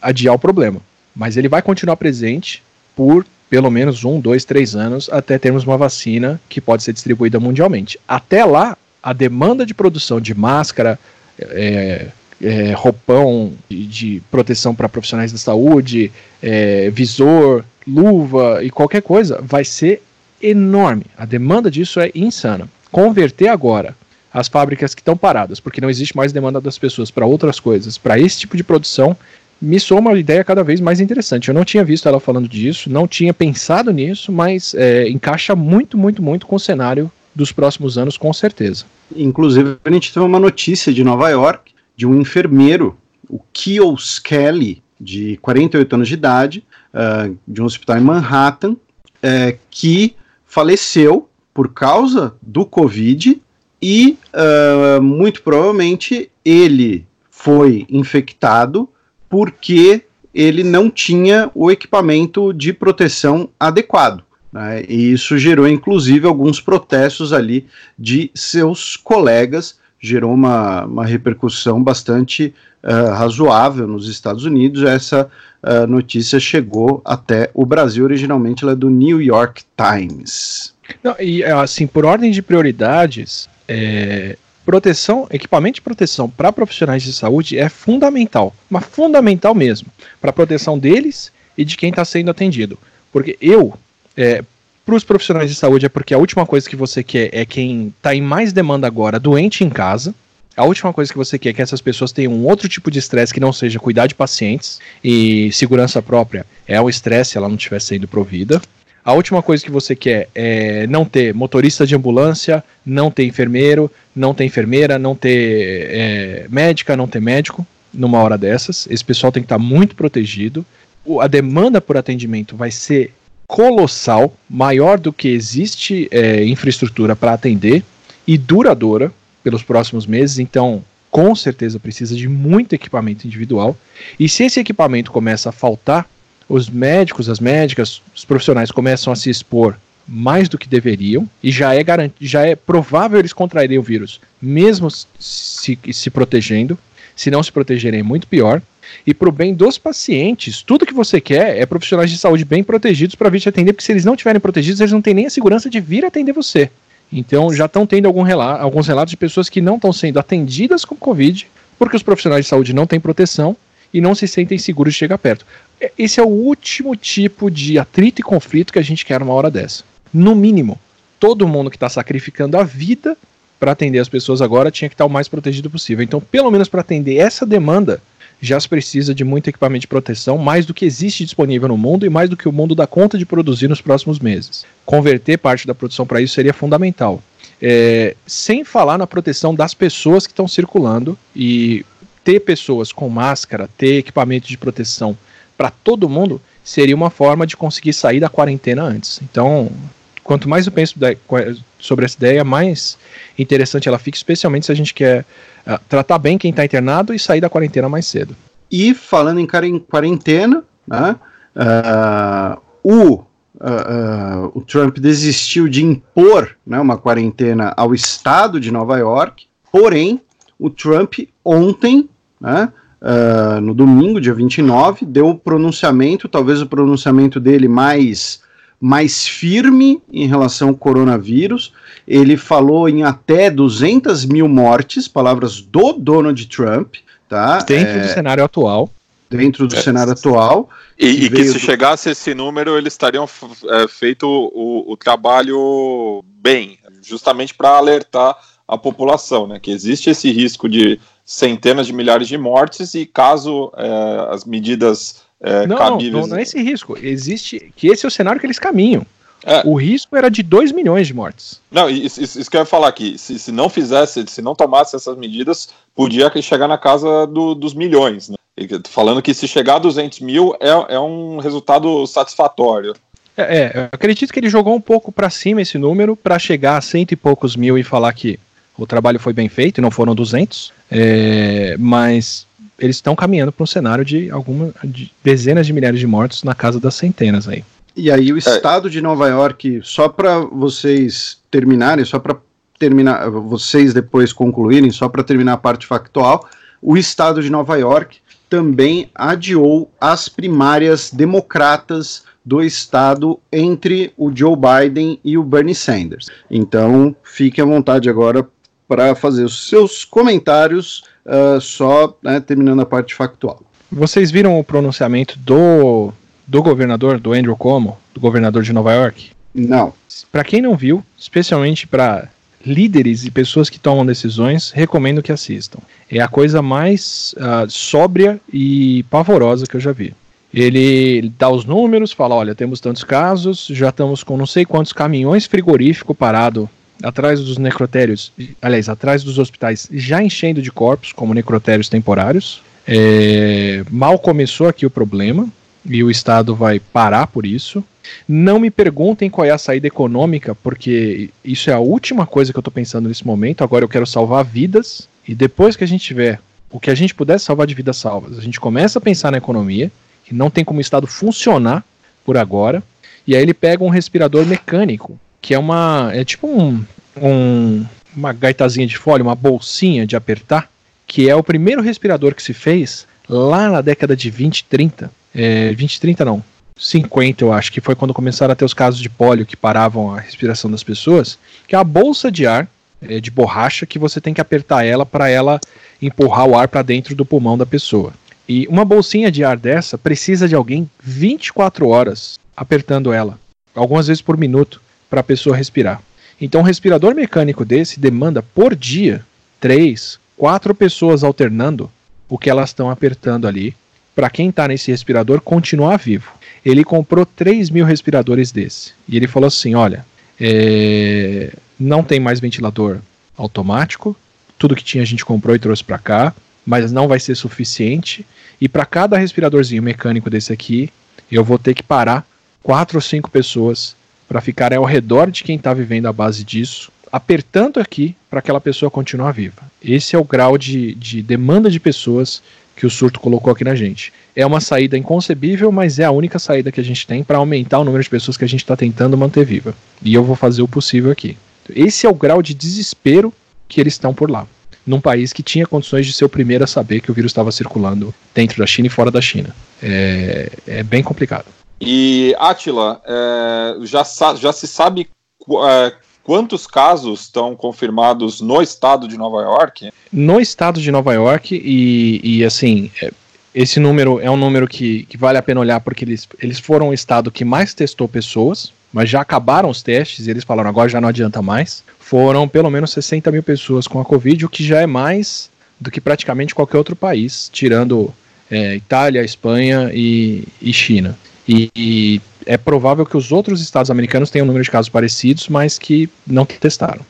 adiar o problema. Mas ele vai continuar presente por pelo menos um, dois, três anos até termos uma vacina que pode ser distribuída mundialmente. Até lá, a demanda de produção de máscara, é, é, roupão de, de proteção para profissionais da saúde, é, visor, luva e qualquer coisa vai ser enorme. A demanda disso é insana converter agora as fábricas que estão paradas, porque não existe mais demanda das pessoas para outras coisas, para esse tipo de produção, me soa uma ideia cada vez mais interessante. Eu não tinha visto ela falando disso, não tinha pensado nisso, mas é, encaixa muito, muito, muito com o cenário dos próximos anos, com certeza. Inclusive, a gente teve uma notícia de Nova York de um enfermeiro, o Keo Skelly, de 48 anos de idade, uh, de um hospital em Manhattan, uh, que faleceu por causa do Covid e uh, muito provavelmente ele foi infectado porque ele não tinha o equipamento de proteção adequado. Né? E isso gerou, inclusive, alguns protestos ali de seus colegas, gerou uma, uma repercussão bastante uh, razoável nos Estados Unidos. Essa uh, notícia chegou até o Brasil, originalmente ela é do New York Times. Não, e assim, por ordem de prioridades, é, proteção, equipamento de proteção para profissionais de saúde é fundamental, mas fundamental mesmo, para a proteção deles e de quem está sendo atendido. Porque eu, é, para os profissionais de saúde, é porque a última coisa que você quer é quem está em mais demanda agora, doente em casa. A última coisa que você quer é que essas pessoas tenham um outro tipo de estresse que não seja cuidar de pacientes e segurança própria é o estresse se ela não estiver sendo provida. A última coisa que você quer é não ter motorista de ambulância, não ter enfermeiro, não ter enfermeira, não ter é, médica, não ter médico numa hora dessas. Esse pessoal tem que estar muito protegido. O, a demanda por atendimento vai ser colossal, maior do que existe é, infraestrutura para atender e duradoura pelos próximos meses. Então, com certeza precisa de muito equipamento individual. E se esse equipamento começa a faltar, os médicos, as médicas, os profissionais começam a se expor mais do que deveriam e já é já é provável eles contraírem o vírus, mesmo se, se protegendo. Se não se protegerem, é muito pior. E para o bem dos pacientes, tudo que você quer é profissionais de saúde bem protegidos para vir te atender, porque se eles não estiverem protegidos, eles não têm nem a segurança de vir atender você. Então já estão tendo relato, alguns relatos de pessoas que não estão sendo atendidas com Covid, porque os profissionais de saúde não têm proteção e não se sentem seguros de chegar perto. É, esse é o último tipo de atrito e conflito que a gente quer numa hora dessa. No mínimo, todo mundo que está sacrificando a vida para atender as pessoas agora tinha que estar tá o mais protegido possível. Então, pelo menos para atender essa demanda, já se precisa de muito equipamento de proteção, mais do que existe disponível no mundo e mais do que o mundo dá conta de produzir nos próximos meses. Converter parte da produção para isso seria fundamental. É, sem falar na proteção das pessoas que estão circulando e ter pessoas com máscara, ter equipamento de proteção para todo mundo seria uma forma de conseguir sair da quarentena antes. Então, quanto mais eu penso sobre essa ideia, mais interessante ela fica, especialmente se a gente quer uh, tratar bem quem está internado e sair da quarentena mais cedo. E falando em quarentena, né, uh, o, uh, o Trump desistiu de impor né, uma quarentena ao estado de Nova York, porém, o Trump ontem né, uh, no domingo, dia 29, deu o pronunciamento, talvez o pronunciamento dele mais, mais firme em relação ao coronavírus. Ele falou em até 200 mil mortes, palavras do Donald Trump. Tá? Dentro é, do cenário atual. Dentro do é, cenário atual. E, e que se do... chegasse esse número, eles estariam é, feito o, o trabalho bem, justamente para alertar a população, né? Que existe esse risco de centenas de milhares de mortes e caso é, as medidas é, não, cabíveis... Não, não é esse risco. Existe que esse é o cenário que eles caminham. É. O risco era de 2 milhões de mortes. Não, isso, isso, isso que eu ia falar aqui. Se, se não fizesse, se não tomasse essas medidas, podia chegar na casa do, dos milhões. Né? Falando que se chegar a 200 mil é, é um resultado satisfatório. É, é, eu acredito que ele jogou um pouco para cima esse número para chegar a cento e poucos mil e falar que o trabalho foi bem feito e não foram 200, é, mas eles estão caminhando para um cenário de algumas de dezenas de milhares de mortos na casa das centenas aí. E aí o estado de Nova York, só para vocês terminarem, só para terminar, vocês depois concluírem, só para terminar a parte factual, o estado de Nova York também adiou as primárias democratas do estado entre o Joe Biden e o Bernie Sanders. Então, fique à vontade agora para fazer os seus comentários, uh, só né, terminando a parte factual. Vocês viram o pronunciamento do, do governador, do Andrew Cuomo, do governador de Nova York? Não. Para quem não viu, especialmente para líderes e pessoas que tomam decisões, recomendo que assistam. É a coisa mais uh, sóbria e pavorosa que eu já vi. Ele dá os números, fala: olha, temos tantos casos, já estamos com não sei quantos caminhões frigorífico parado atrás dos necrotérios, aliás, atrás dos hospitais, já enchendo de corpos, como necrotérios temporários. É, mal começou aqui o problema e o Estado vai parar por isso. Não me perguntem qual é a saída econômica, porque isso é a última coisa que eu estou pensando nesse momento. Agora eu quero salvar vidas e depois que a gente tiver o que a gente puder salvar de vidas salvas, a gente começa a pensar na economia, que não tem como o Estado funcionar por agora. E aí ele pega um respirador mecânico que é uma. É tipo um, um, uma gaitazinha de folha, uma bolsinha de apertar, que é o primeiro respirador que se fez lá na década de 20, 30. É, 20, 30 não. 50, eu acho, que foi quando começaram a ter os casos de pólio que paravam a respiração das pessoas, que é a bolsa de ar é, de borracha que você tem que apertar ela para ela empurrar o ar para dentro do pulmão da pessoa. E uma bolsinha de ar dessa precisa de alguém 24 horas apertando ela, algumas vezes por minuto para a pessoa respirar. Então, um respirador mecânico desse demanda por dia 3, quatro pessoas alternando o que elas estão apertando ali para quem está nesse respirador continuar vivo. Ele comprou 3 mil respiradores desse. E ele falou assim: olha, é, não tem mais ventilador automático, tudo que tinha a gente comprou e trouxe para cá, mas não vai ser suficiente. E para cada respiradorzinho mecânico desse aqui, eu vou ter que parar quatro ou cinco pessoas para ficarem ao redor de quem está vivendo a base disso, apertando aqui para aquela pessoa continuar viva. Esse é o grau de, de demanda de pessoas que o surto colocou aqui na gente. É uma saída inconcebível, mas é a única saída que a gente tem para aumentar o número de pessoas que a gente está tentando manter viva. E eu vou fazer o possível aqui. Esse é o grau de desespero que eles estão por lá. Num país que tinha condições de ser o primeiro a saber que o vírus estava circulando dentro da China e fora da China. É, é bem complicado. E, Atila, é, já, já se sabe é, quantos casos estão confirmados no estado de Nova York? No estado de Nova York, e, e assim, é, esse número é um número que, que vale a pena olhar porque eles, eles foram o estado que mais testou pessoas, mas já acabaram os testes e eles falaram agora já não adianta mais. Foram pelo menos 60 mil pessoas com a Covid, o que já é mais do que praticamente qualquer outro país, tirando é, Itália, Espanha e, e China. E, e, é provável que os outros estados americanos tenham um número de casos parecidos, mas que não testaram.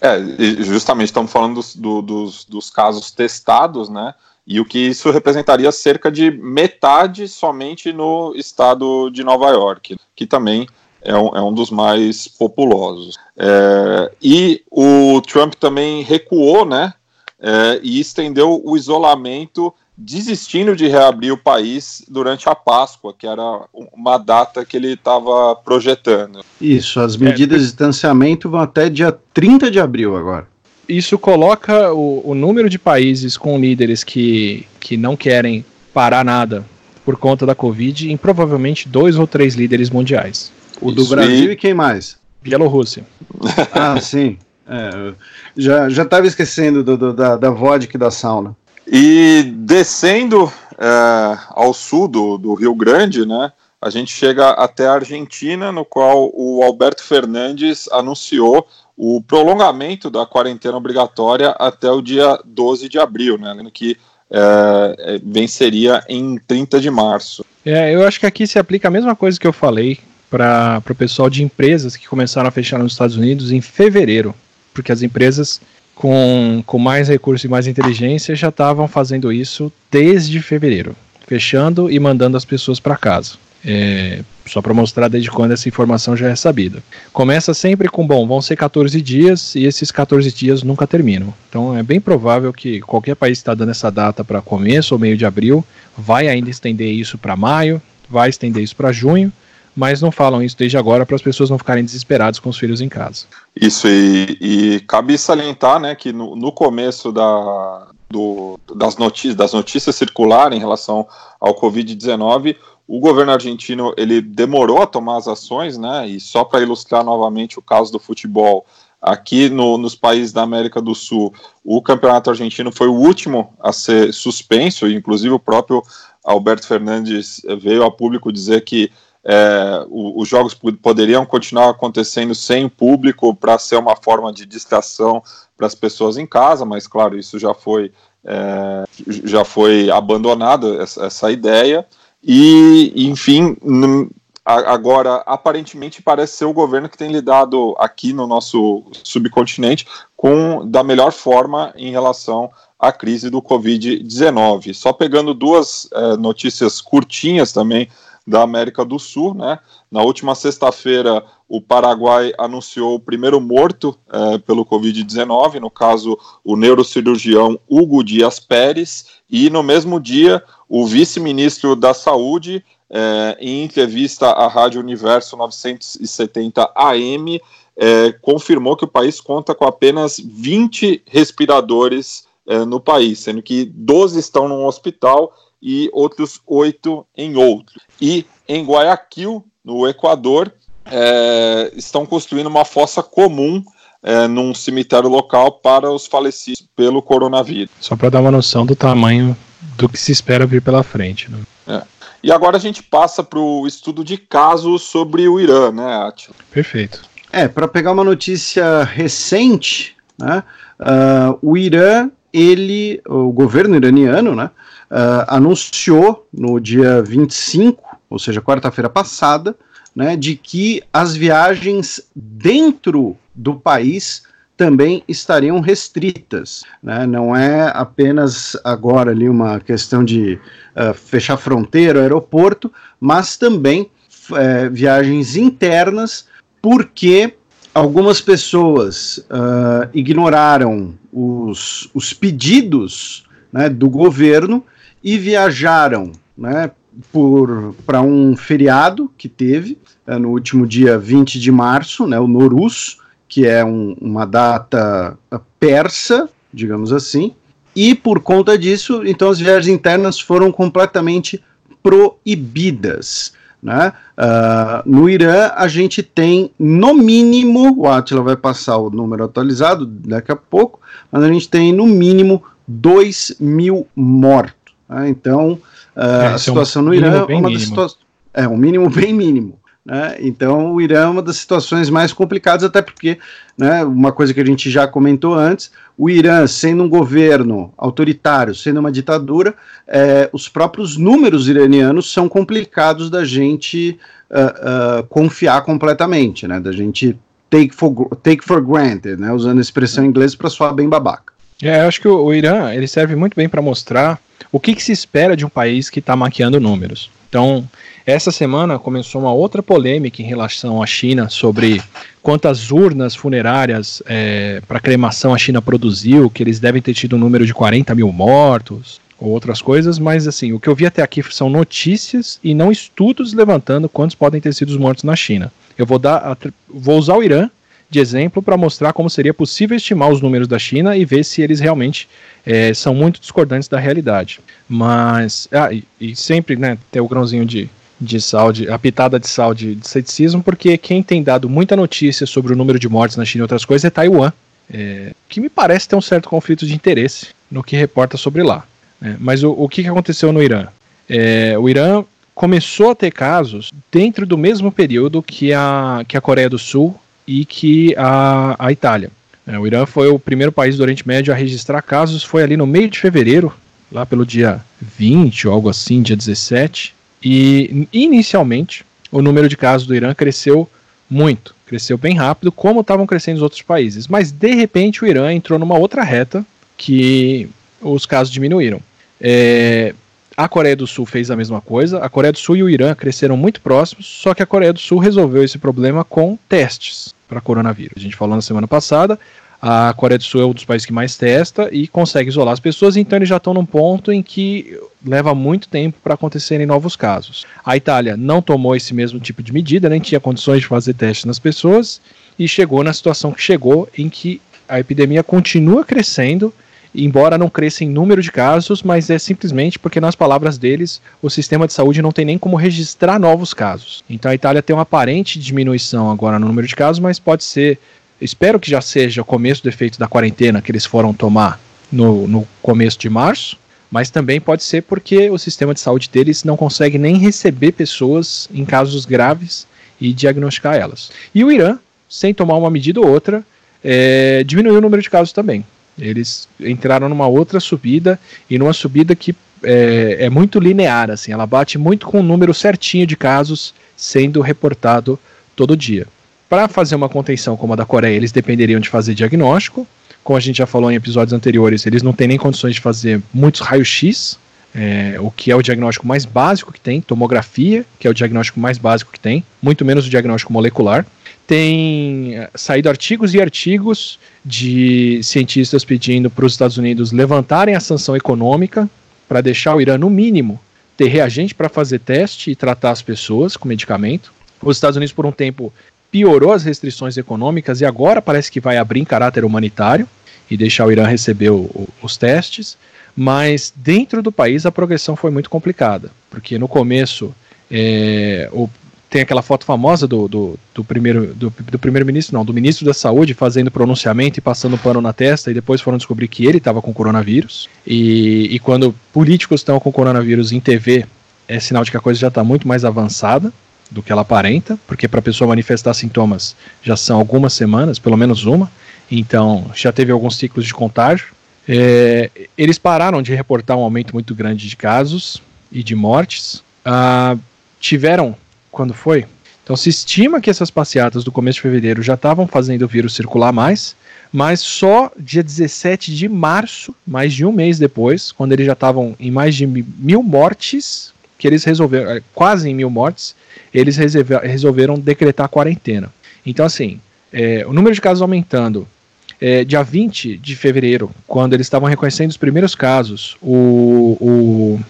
É, justamente estamos falando dos, do, dos, dos casos testados, né? e o que isso representaria cerca de metade somente no estado de Nova York, que também é um, é um dos mais populosos. É, e o Trump também recuou, né, é, e estendeu o isolamento, desistindo de reabrir o país durante a Páscoa, que era uma data que ele estava projetando. Isso, as medidas de distanciamento vão até dia 30 de abril agora isso coloca o, o, número de países com líderes que, que não querem parar nada por conta da Covid em provavelmente dois ou três líderes mundiais. O do isso Brasil e... e quem mais? Bielorrússia. ah, sim. É, já estava esquecendo do, do, da, da vodka e da sauna. E descendo é, ao sul do, do Rio Grande, né, a gente chega até a Argentina, no qual o Alberto Fernandes anunciou o prolongamento da quarentena obrigatória até o dia 12 de abril, né? Que é, é, venceria em 30 de março. É, eu acho que aqui se aplica a mesma coisa que eu falei para o pessoal de empresas que começaram a fechar nos Estados Unidos em fevereiro, porque as empresas com, com mais recursos e mais inteligência já estavam fazendo isso desde fevereiro, fechando e mandando as pessoas para casa. É, só para mostrar desde quando essa informação já é sabida. Começa sempre com, bom, vão ser 14 dias e esses 14 dias nunca terminam. Então é bem provável que qualquer país que está dando essa data para começo ou meio de abril vai ainda estender isso para maio, vai estender isso para junho, mas não falam isso desde agora para as pessoas não ficarem desesperadas com os filhos em casa. Isso, e, e cabe salientar né, que no, no começo da, do, das, notícias, das notícias circularem em relação ao Covid-19, o governo argentino ele demorou a tomar as ações, né? E só para ilustrar novamente o caso do futebol, aqui no, nos países da América do Sul, o campeonato argentino foi o último a ser suspenso, inclusive o próprio Alberto Fernandes veio a público dizer que é, os jogos poderiam continuar acontecendo sem público para ser uma forma de distração para as pessoas em casa, mas claro, isso já foi, é, já foi abandonado, essa, essa ideia. E, enfim, agora aparentemente parece ser o governo que tem lidado aqui no nosso subcontinente com da melhor forma em relação à crise do Covid-19. Só pegando duas é, notícias curtinhas também da América do Sul, né? Na última sexta-feira, o Paraguai anunciou o primeiro morto é, pelo Covid-19, no caso, o neurocirurgião Hugo Dias Pérez, e no mesmo dia, o vice-ministro da Saúde, é, em entrevista à Rádio Universo 970 AM, é, confirmou que o país conta com apenas 20 respiradores é, no país, sendo que 12 estão num hospital e outros oito em outro. E em Guayaquil, no Equador, é, estão construindo uma fossa comum é, num cemitério local para os falecidos pelo coronavírus. Só para dar uma noção do tamanho do que se espera vir pela frente. Né? É. E agora a gente passa para o estudo de casos sobre o Irã, né, Atila? Perfeito. É, para pegar uma notícia recente, né, uh, o Irã ele, o governo iraniano, né, uh, anunciou no dia 25, ou seja, quarta-feira passada, né, de que as viagens dentro do país também estariam restritas. Né? Não é apenas agora ali uma questão de uh, fechar fronteira, aeroporto, mas também uh, viagens internas, porque algumas pessoas uh, ignoraram os, os pedidos né, do governo e viajaram né, para um feriado que teve uh, no último dia 20 de março, né, o Norus, que é um, uma data persa, digamos assim, e por conta disso, então as viagens internas foram completamente proibidas. Né? Uh, no Irã, a gente tem, no mínimo, o Atila vai passar o número atualizado daqui a pouco, mas a gente tem, no mínimo, 2 mil mortos. Né? Então, uh, é, a situação é um no Irã é uma das situações. É, um mínimo bem mínimo. Né? Então, o Irã é uma das situações mais complicadas, até porque, né, uma coisa que a gente já comentou antes, o Irã, sendo um governo autoritário, sendo uma ditadura, é, os próprios números iranianos são complicados da gente uh, uh, confiar completamente, né, da gente take for, take for granted, né, usando a expressão em inglês para soar bem babaca. É, eu acho que o, Irã ele serve muito bem para mostrar o que, que, se espera de um país que está maquiando números. Então, essa semana começou uma outra polêmica em relação à China sobre quantas urnas funerárias é, para cremação a China produziu, que eles devem ter tido um número de 40 mil mortos ou outras coisas, mas assim, o que eu vi até aqui são notícias e não estudos levantando quantos podem ter sido os mortos na China. Eu vou dar, vou usar o Irã de exemplo para mostrar como seria possível estimar os números da China e ver se eles realmente é, são muito discordantes da realidade. Mas, ah, e, e sempre, né, ter o grãozinho de de sal, de, a pitada de sal de, de ceticismo, porque quem tem dado muita notícia sobre o número de mortes na China e outras coisas é Taiwan, é, que me parece ter um certo conflito de interesse no que reporta sobre lá. Né? Mas o, o que, que aconteceu no Irã? É, o Irã começou a ter casos dentro do mesmo período que a, que a Coreia do Sul e que a, a Itália. É, o Irã foi o primeiro país do Oriente Médio a registrar casos, foi ali no meio de fevereiro, lá pelo dia 20 ou algo assim, dia 17, e inicialmente o número de casos do Irã cresceu muito, cresceu bem rápido, como estavam crescendo os outros países. Mas de repente o Irã entrou numa outra reta que os casos diminuíram. É, a Coreia do Sul fez a mesma coisa. A Coreia do Sul e o Irã cresceram muito próximos, só que a Coreia do Sul resolveu esse problema com testes para coronavírus. A gente falou na semana passada. A Coreia do Sul é um dos países que mais testa e consegue isolar as pessoas, então eles já estão num ponto em que leva muito tempo para acontecerem novos casos. A Itália não tomou esse mesmo tipo de medida, nem tinha condições de fazer testes nas pessoas e chegou na situação que chegou, em que a epidemia continua crescendo, embora não cresça em número de casos, mas é simplesmente porque, nas palavras deles, o sistema de saúde não tem nem como registrar novos casos. Então a Itália tem uma aparente diminuição agora no número de casos, mas pode ser Espero que já seja o começo do efeito da quarentena que eles foram tomar no, no começo de março, mas também pode ser porque o sistema de saúde deles não consegue nem receber pessoas em casos graves e diagnosticar elas. E o Irã, sem tomar uma medida ou outra, é, diminuiu o número de casos também. Eles entraram numa outra subida e numa subida que é, é, muito linear, assim, ela bate muito com o número certinho de casos sendo reportado todo dia. Para fazer uma contenção como a da Coreia, eles dependeriam de fazer diagnóstico. Como a gente já falou em episódios anteriores, eles não têm nem condições de fazer muitos raios-x, é, o que é o diagnóstico mais básico que tem, tomografia, que é o diagnóstico mais básico que tem, muito menos o diagnóstico molecular. Tem é, saído artigos e artigos de cientistas pedindo para os Estados Unidos levantarem a sanção econômica para deixar o Irã, no mínimo, ter reagente para fazer teste e tratar as pessoas com medicamento. Os Estados Unidos, por um tempo, piorou as restrições econômicas e agora parece que vai abrir em caráter humanitário e deixar o Irã receber o, o, os testes, mas dentro do país a progressão foi muito complicada, porque no começo é, o, tem aquela foto famosa do, do, do primeiro do, do primeiro-ministro, não, do ministro da Saúde fazendo pronunciamento e passando pano na testa e depois foram descobrir que ele estava com coronavírus. E, e quando políticos estão com coronavírus em TV, é sinal de que a coisa já está muito mais avançada do que ela aparenta, porque para a pessoa manifestar sintomas já são algumas semanas, pelo menos uma, então já teve alguns ciclos de contágio. É, eles pararam de reportar um aumento muito grande de casos e de mortes. Ah, tiveram, quando foi? Então se estima que essas passeatas do começo de fevereiro já estavam fazendo o vírus circular mais, mas só dia 17 de março, mais de um mês depois, quando eles já estavam em mais de mil mortes, que eles resolveram, é, quase em mil mortes, eles resolveram decretar quarentena. Então, assim, é, o número de casos aumentando. É, dia 20 de fevereiro, quando eles estavam reconhecendo os primeiros casos, o, o, o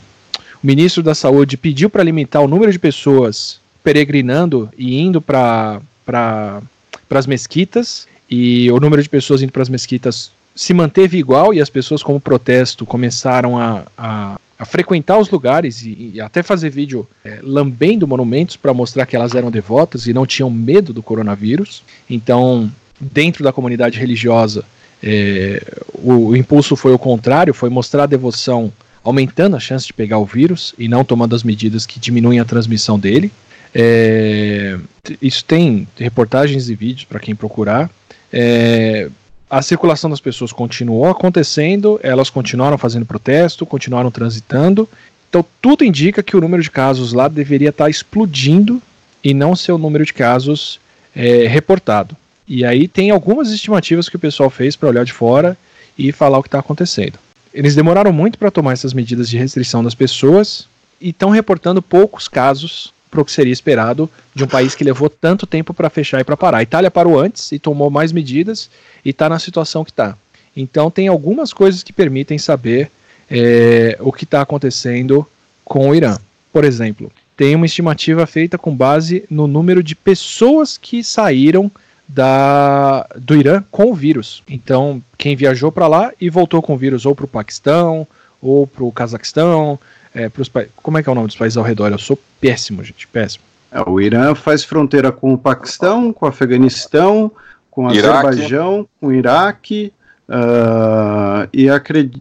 ministro da Saúde pediu para limitar o número de pessoas peregrinando e indo para pra, as mesquitas, e o número de pessoas indo para as mesquitas se manteve igual, e as pessoas, como protesto, começaram a, a, a frequentar os lugares e, e até fazer vídeo é, lambendo monumentos para mostrar que elas eram devotas e não tinham medo do coronavírus. Então, dentro da comunidade religiosa, é, o, o, impulso foi o contrário, foi mostrar a devoção aumentando a chance de pegar o vírus e não tomando as medidas que diminuem a transmissão dele. É, isso tem reportagens e vídeos para quem procurar. É, a circulação das pessoas continuou acontecendo, elas continuaram fazendo protesto, continuaram transitando. Então tudo indica que o número de casos lá deveria estar tá explodindo e não ser o número de casos é, reportado. E aí tem algumas estimativas que o pessoal fez para olhar de fora e falar o que está acontecendo. Eles demoraram muito para tomar essas medidas de restrição das pessoas e estão reportando poucos casos para o que seria esperado de um país que levou tanto tempo para fechar e para parar. A Itália parou antes e tomou mais medidas e está na situação que está. Então tem algumas coisas que permitem saber é, o que está acontecendo com o Irã. Por exemplo, tem uma estimativa feita com base no número de pessoas que saíram da, do Irã com o vírus. Então, quem viajou para lá e voltou com o vírus ou para o Paquistão, ou para o Cazaquistão, é, pros Como é que é o nome dos países ao redor? Eu sou péssimo, gente, péssimo. É, o Irã faz fronteira com o Paquistão, com o Afeganistão, com o Azerbaijão, com o Iraque, uh, e,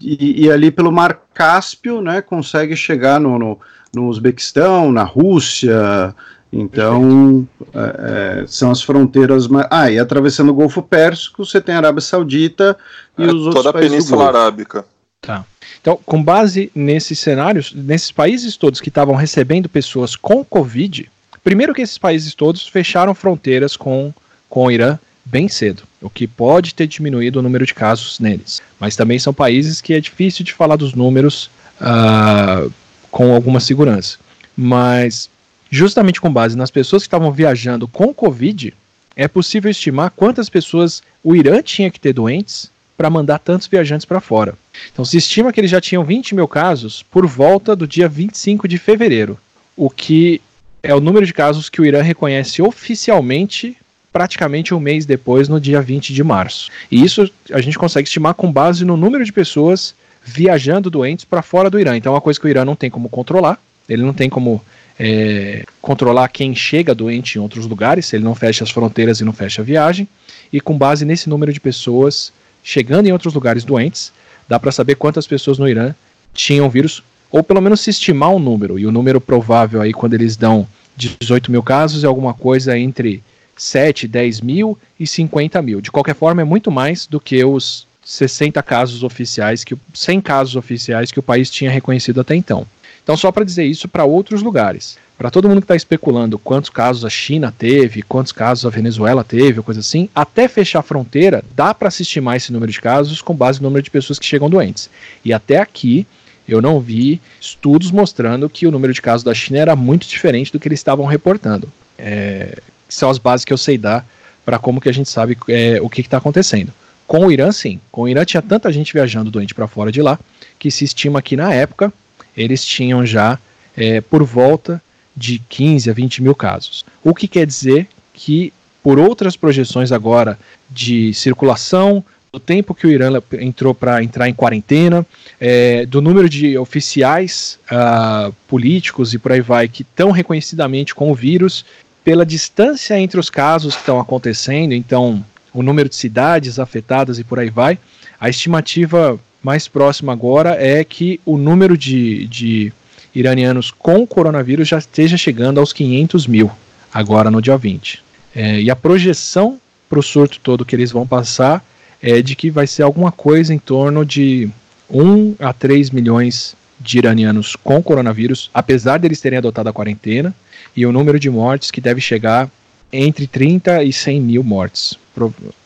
e, e, ali pelo Mar Cáspio, né, consegue chegar no, no, no Uzbequistão, na Rússia, então, é, é, são as fronteiras mais. Ah, e atravessando o Golfo Pérsico, você tem a Arábia Saudita e é, os outros países. Toda a Península Arábica. Tá. Então, com base nesses cenários, nesses países todos que estavam recebendo pessoas com Covid, primeiro que esses países todos fecharam fronteiras com, com o Irã bem cedo, o que pode ter diminuído o número de casos neles. Mas também são países que é difícil de falar dos números uh, com alguma segurança. Mas, justamente com base nas pessoas que estavam viajando com Covid, é possível estimar quantas pessoas o Irã tinha que ter doentes para mandar tantos viajantes para fora. Então se estima que eles já tinham 20 mil casos por volta do dia 25 de fevereiro, o que é o número de casos que o Irã reconhece oficialmente praticamente um mês depois, no dia 20 de março. E isso a gente consegue estimar com base no número de pessoas viajando doentes para fora do Irã. Então é uma coisa que o Irã não tem como controlar, ele não tem como é, controlar quem chega doente em outros lugares, ele não fecha as fronteiras e não fecha a viagem. E com base nesse número de pessoas chegando em outros lugares doentes, dá para saber quantas pessoas no Irã tinham vírus, ou pelo menos se estimar um número. E o número provável aí, quando eles dão 18 mil casos, é alguma coisa entre 7, 10 mil e 50 mil. De qualquer forma, é muito mais do que os 60 casos oficiais, que 100 casos oficiais que o país tinha reconhecido até então. Então, só para dizer isso para outros lugares. Para todo mundo que está especulando quantos casos a China teve, quantos casos a Venezuela teve, coisa assim, até fechar a fronteira, dá para se estimar esse número de casos com base no número de pessoas que chegam doentes. E até aqui, eu não vi estudos mostrando que o número de casos da China era muito diferente do que eles estavam reportando. É, são as bases que eu sei dar para como que a gente sabe é, o que está acontecendo. Com o Irã, sim. Com o Irã tinha tanta gente viajando doente para fora de lá que se estima que na época eles tinham já é, por volta de 15 a 20 mil casos. O que quer dizer que, por outras projeções agora de circulação, do tempo que o Irã entrou para entrar em quarentena, é, do número de oficiais uh, políticos e por aí vai que estão reconhecidamente com o vírus, pela distância entre os casos que estão acontecendo, então o número de cidades afetadas e por aí vai, a estimativa mais próxima agora é que o número de, de iranianos com coronavírus já esteja chegando aos 500 mil, agora no dia 20. É, e a projeção para o surto todo que eles vão passar é de que vai ser alguma coisa em torno de 1 a 3 milhões de iranianos com coronavírus, apesar deles terem adotado a quarentena, e o número de mortes que deve chegar entre 30 e 100 mil mortes.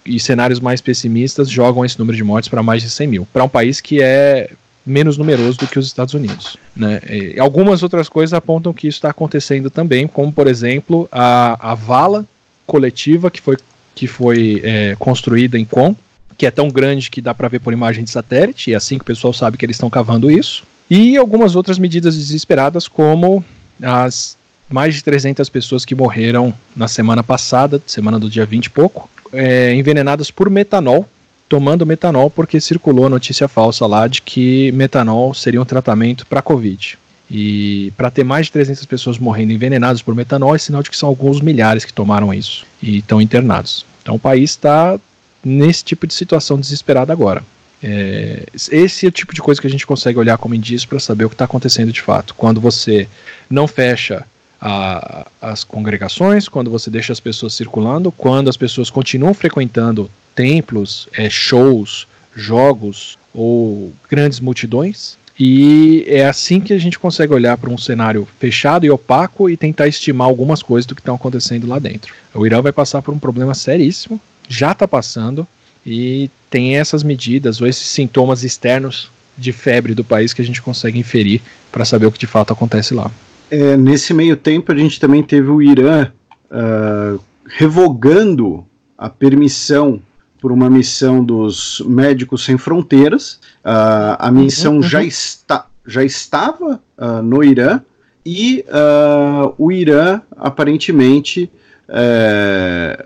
E cenários mais pessimistas jogam esse número de mortes para mais de 100 mil, para um país que é menos numeroso do que os Estados Unidos. Né? E algumas outras coisas apontam que isso está acontecendo também, como por exemplo a, a vala coletiva que foi, que foi é, construída em Qom, que é tão grande que dá para ver por imagem de satélite, e é assim que o pessoal sabe que eles estão cavando isso. E algumas outras medidas desesperadas, como as mais de 300 pessoas que morreram na semana passada, semana do dia 20 e pouco, é, envenenadas por metanol, tomando metanol porque circulou notícia falsa lá de que metanol seria um tratamento para Covid. E para ter mais de 300 pessoas morrendo envenenadas por metanol, é sinal de que são alguns milhares que tomaram isso e estão internados. Então o país está nesse tipo de situação desesperada agora. É, esse é o tipo de coisa que a gente consegue olhar como indício para saber o que está acontecendo de fato. Quando você não fecha a, as congregações, quando você deixa as pessoas circulando, quando as pessoas continuam frequentando templos, é, shows, jogos ou grandes multidões. E é assim que a gente consegue olhar para um cenário fechado e opaco e tentar estimar algumas coisas do que estão acontecendo lá dentro. O Irã vai passar por um problema seríssimo, já está passando, e tem essas medidas ou esses sintomas externos de febre do país que a gente consegue inferir para saber o que de fato acontece lá. É, nesse meio tempo, a gente também teve o Irã uh, revogando a permissão por uma missão dos Médicos Sem Fronteiras. Uh, a missão uhum. já, está, já estava uh, no Irã e uh, o Irã aparentemente é,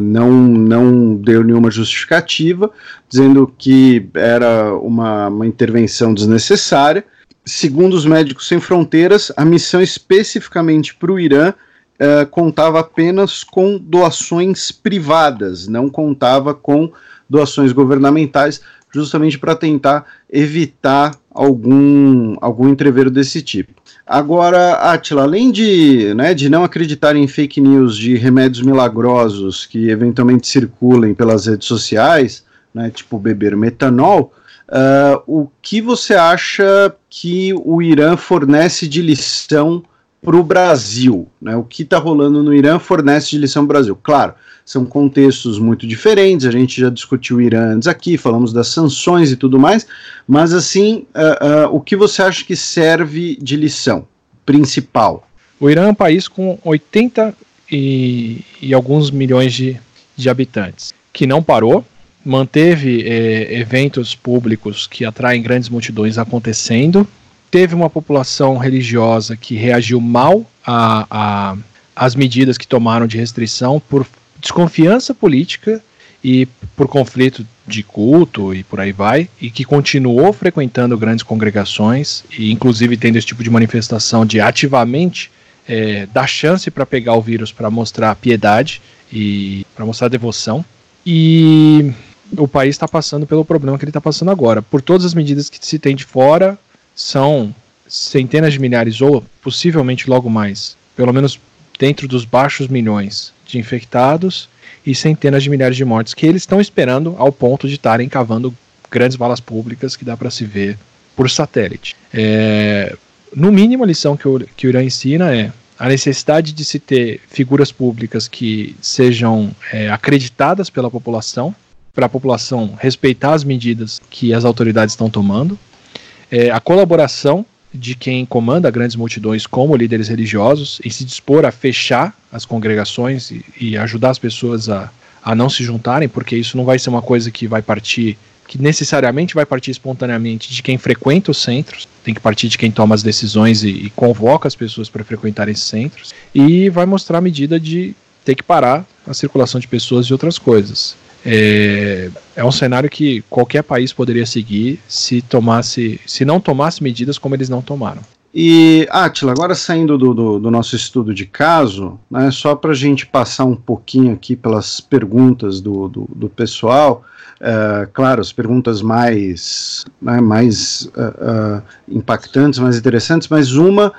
não, não deu nenhuma justificativa, dizendo que era uma, uma intervenção desnecessária. Segundo os Médicos Sem Fronteiras, a missão especificamente para o Irã uh, contava apenas com doações privadas, não contava com doações governamentais, justamente para tentar evitar algum, algum entreveiro desse tipo. Agora, Atila, além de, né, de não acreditar em fake news de remédios milagrosos que eventualmente circulem pelas redes sociais, né, tipo beber metanol, uh, o que você acha que o Irã fornece de lição para o Brasil. Né? O que está rolando no Irã fornece de lição Brasil. Claro, são contextos muito diferentes, a gente já discutiu o Irã antes aqui, falamos das sanções e tudo mais, mas assim, uh, uh, o que você acha que serve de lição principal? O Irã é um país com 80 e, e alguns milhões de, de habitantes, que não parou, manteve eh, eventos públicos que atraem grandes multidões acontecendo, teve uma população religiosa que reagiu mal a, a, medidas que tomaram de restrição por desconfiança política e por conflito de culto e por aí vai, e que continuou frequentando grandes congregações e inclusive tendo esse tipo de manifestação de ativamente é, dar chance para pegar o vírus para mostrar piedade e para mostrar devoção. E o país está passando pelo problema que ele está passando agora. Por todas as medidas que se tem de fora, são centenas de milhares ou possivelmente logo mais, pelo menos dentro dos baixos milhões de infectados e centenas de milhares de mortes que eles estão esperando ao ponto de estarem cavando grandes balas públicas que dá para se ver por satélite. É, no mínimo, a lição que o, que o Irã ensina é a necessidade de se ter figuras públicas que sejam é, acreditadas pela população, para a população respeitar as medidas que as autoridades estão tomando, é, a colaboração de quem comanda grandes multidões como líderes religiosos e se dispor a fechar as congregações e, e, ajudar as pessoas a, a não se juntarem, porque isso não vai ser uma coisa que vai partir, que necessariamente vai partir espontaneamente de quem frequenta os centros, tem que partir de quem toma as decisões e, e convoca as pessoas para frequentar esses centros, e vai mostrar a medida de ter que parar a circulação de pessoas e outras coisas. É, é um cenário que qualquer país poderia seguir se tomasse, se não tomasse medidas como eles não tomaram. E, Atila, agora saindo do, do, do, nosso estudo de caso, né, só para a gente passar um pouquinho aqui pelas perguntas do, do, do pessoal, uh, claro, as perguntas mais, né, mais uh, uh, impactantes, mais interessantes, mas uma,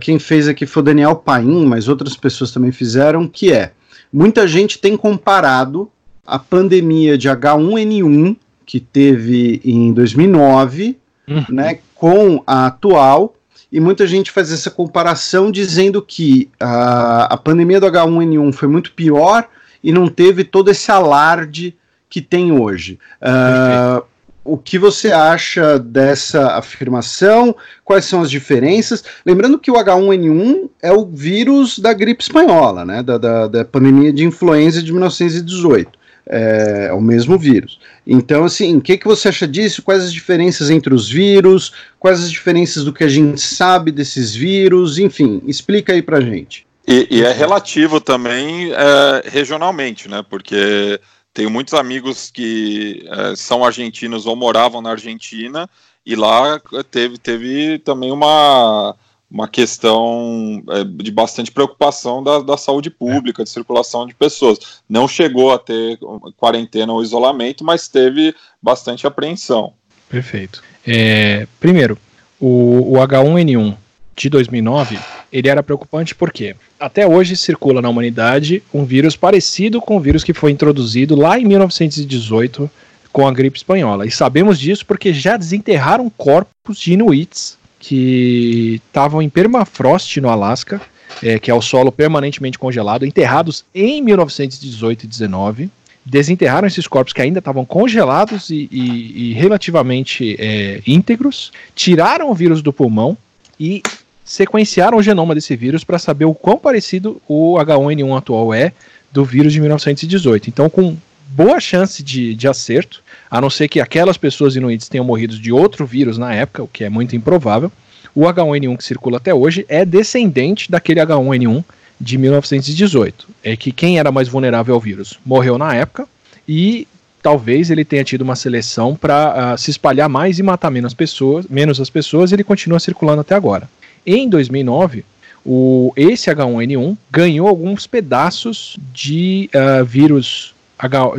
quem fez aqui foi o Daniel Paim, mas outras pessoas também fizeram, que é, muita gente tem comparado a pandemia de H1N1 que teve em 2009, uhum. né, com a atual, e muita gente faz essa comparação dizendo que a, a pandemia do H1N1 foi muito pior e não teve todo esse alarde que tem hoje. Uh, o que você acha dessa afirmação? Quais são as diferenças? Lembrando que o H1N1 é o vírus da gripe espanhola, né? Da, da, da pandemia de influenza de 1918 é, é o mesmo vírus. Então, assim, o que, que você acha disso? Quais as diferenças entre os vírus? Quais as diferenças do que a gente sabe desses vírus? Enfim, explica aí pra gente. E, e é relativo também é, regionalmente, né? Porque tenho muitos amigos que é, são argentinos ou moravam na Argentina e lá teve, teve também uma uma questão é, de bastante preocupação da, da saúde pública, de circulação de pessoas. Não chegou a ter quarentena ou isolamento, mas teve bastante apreensão. Perfeito. É, primeiro, o, o H1N1 de 2009 ele era preocupante porque até hoje circula na humanidade um vírus parecido com o vírus que foi introduzido lá em 1918 com a gripe espanhola. E sabemos disso porque já desenterraram corpos de inuits que estavam em permafrost no Alasca, é, que é o solo permanentemente congelado, enterrados em 1918 e 19. Desenterraram esses corpos que ainda estavam congelados e, e, e relativamente é, íntegros, tiraram o vírus do pulmão e sequenciaram o genoma desse vírus para saber o quão parecido o H1N1 atual é do vírus de 1918. Então, com boa chance de, de acerto, a não ser que aquelas pessoas inuites tenham morrido de outro vírus na época, o que é muito improvável. O H1N1 que circula até hoje é descendente daquele H1N1 de 1918. É que quem era mais vulnerável ao vírus morreu na época e talvez ele tenha tido uma seleção para uh, ah, se espalhar mais e matar menos pessoas, menos as pessoas, e ele continua circulando até agora. Em 2009, o, esse H1N1 ganhou alguns pedaços de uh, vírus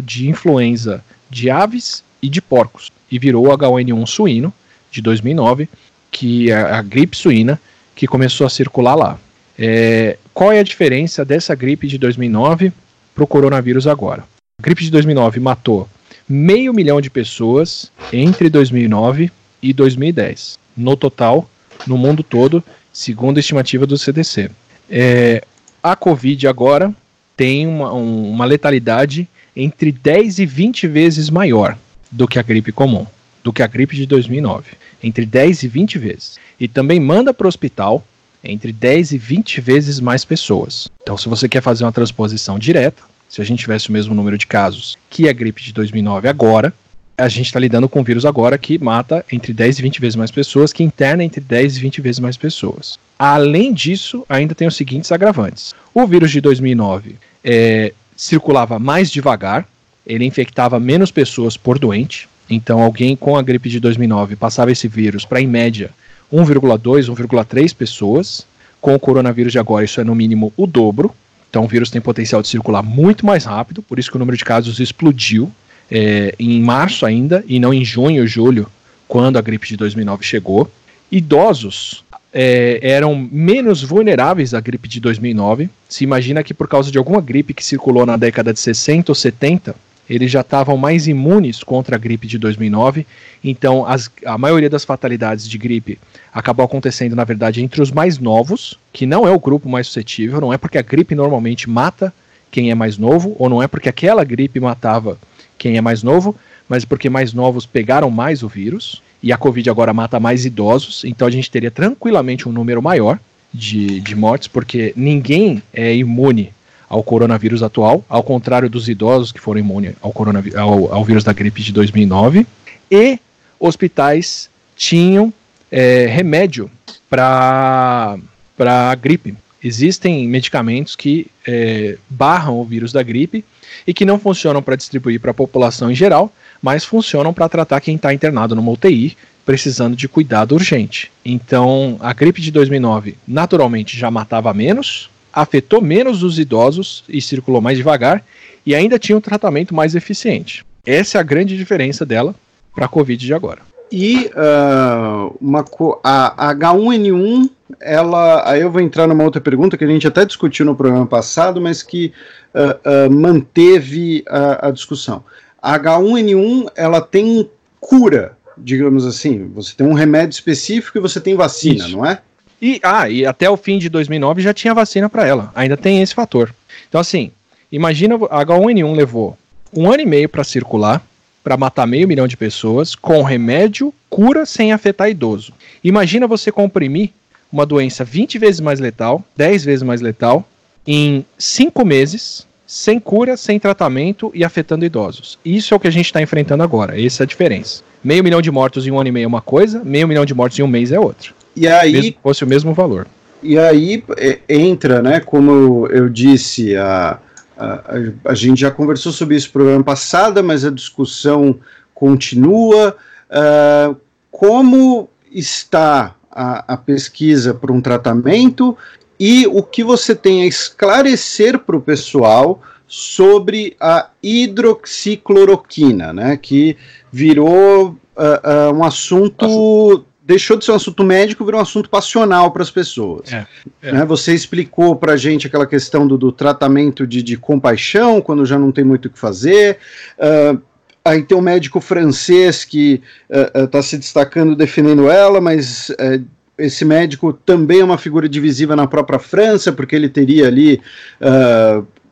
de influenza de aves e de porcos e virou o H1N1 suíno de 2009, que é a gripe suína que começou a circular lá. É, qual é a diferença dessa gripe de 2009 para o coronavírus agora? A gripe de 2009 matou meio milhão de pessoas entre 2009 e 2010. No total, no mundo todo, segundo a estimativa do CDC. É, a Covid agora tem uma, um, uma letalidade entre 10 e 20 vezes maior do que a gripe comum, do que a gripe de 2009, entre 10 e 20 vezes. E também manda para o hospital entre 10 e 20 vezes mais pessoas. Então, se você quer fazer uma transposição direta, se a gente tivesse o mesmo número de casos que a gripe de 2009 agora, a gente está lidando com um vírus agora que mata entre 10 e 20 vezes mais pessoas, que interna entre 10 e 20 vezes mais pessoas. Além disso, ainda tem os seguintes agravantes. O vírus de 2009 é, circulava mais devagar, ele infectava menos pessoas por doente. Então, alguém com a gripe de 2009 passava esse vírus para, em média, 1,2, 1,3 pessoas. Com o coronavírus de agora, isso é no mínimo o dobro. Então, o vírus tem potencial de circular muito mais rápido, por isso que o número de casos explodiu é, em março ainda, e não em junho ou julho, quando a gripe de 2009 chegou. Idosos é, eram menos vulneráveis à gripe de 2009. Se imagina que por causa de alguma gripe que circulou na década de 60 ou 70, eles já estavam mais imunes contra a gripe de 2009. Então, as, a maioria das fatalidades de gripe acabou acontecendo, na verdade, entre os mais novos, que não é o grupo mais suscetível. Não é porque a gripe normalmente mata quem é mais novo, ou não é porque aquela gripe matava quem é mais novo, mas porque mais novos pegaram mais o vírus e a Covid agora mata mais idosos, então a gente teria tranquilamente um número maior de, de mortes, porque ninguém é imune ao coronavírus atual, ao contrário dos idosos que foram imunes ao, ao, ao vírus da gripe de 2009, e hospitais tinham é, remédio para a gripe. Existem medicamentos que é, barram o vírus da gripe e que não funcionam para distribuir para a população em geral, mas funcionam para tratar quem está internado numa UTI precisando de cuidado urgente. Então, a gripe de 2009 naturalmente já matava menos, afetou menos os idosos e circulou mais devagar, e ainda tinha um tratamento mais eficiente. Essa é a grande diferença dela para a Covid de agora. E uh, uma a H1N1, ela. Aí eu vou entrar numa outra pergunta que a gente até discutiu no programa passado, mas que uh, uh, manteve a, a, discussão. A H1N1 ela tem cura, digamos assim. Você tem um remédio específico e você tem vacina, Isso. não é? E, ah, e até o fim de 2009 já tinha vacina para ela. Ainda tem esse fator. Então, assim, imagina a H1N1 levou um ano e meio para circular para matar meio milhão de pessoas com remédio, cura sem afetar idoso. Imagina você comprimir uma doença 20 vezes mais letal, 10 vezes mais letal, em 5 meses, sem cura, sem tratamento e afetando idosos. Isso é o que a gente está enfrentando agora, essa é a diferença. Meio milhão de mortos em um ano e meio é uma coisa, meio milhão de mortos em um mês é outra. E aí. Mesmo fosse o mesmo valor. E aí é, entra, né, como eu disse, a a, a, gente já conversou sobre isso no programa passado, mas a discussão continua. Uh, como está a, a pesquisa para um tratamento e o que você tem a esclarecer para o pessoal sobre a hidroxicloroquina, né, que virou uh, uh, um assunto deixou de ser um assunto médico, virou um assunto passional para as pessoas. É, é. Né, você explicou para a gente aquela questão do, do tratamento de, de, compaixão, quando já não tem muito o que fazer. Uh, aí tem um médico francês que está uh, uh, se destacando defendendo ela, mas uh, esse médico também é uma figura divisiva na própria França, porque ele teria ali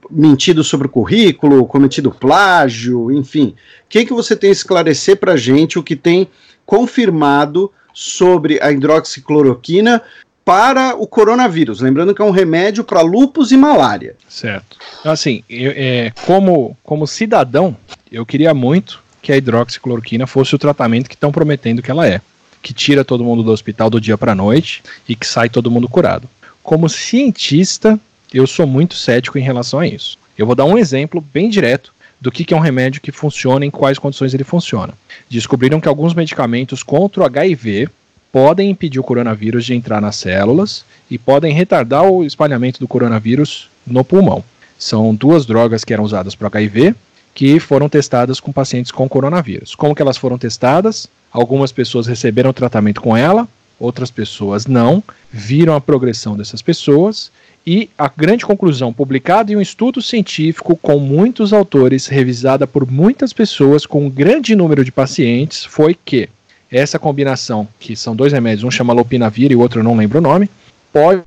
mentido sobre o currículo, cometido plágio, enfim. Quem que você tem a esclarecer para a gente o que tem confirmado sobre a hidroxicloroquina para o coronavírus. Lembrando que é um remédio para lupus e malária. Certo. Assim, eu, é, como, como cidadão, eu queria muito que a hidroxicloroquina fosse o tratamento que estão prometendo que ela é. Que tira todo mundo do hospital do dia para a noite e que sai todo mundo curado. Como cientista, eu sou muito cético em relação a isso. Eu vou dar um exemplo bem direto do que, é um remédio que funciona em quais condições ele funciona. Descobriram que alguns medicamentos contra o HIV podem impedir o coronavírus de entrar nas células e podem retardar o espalhamento do coronavírus no pulmão. São duas drogas que eram usadas para HIV que foram testadas com pacientes com coronavírus. Como que elas foram testadas? Algumas pessoas receberam tratamento com ela, outras pessoas não, viram a progressão dessas pessoas e a grande conclusão, publicada em um estudo científico com muitos autores, revisada por muitas pessoas, com um grande número de pacientes, foi que essa combinação, que são dois remédios, um chama lopinavir e o outro não lembro o nome, pode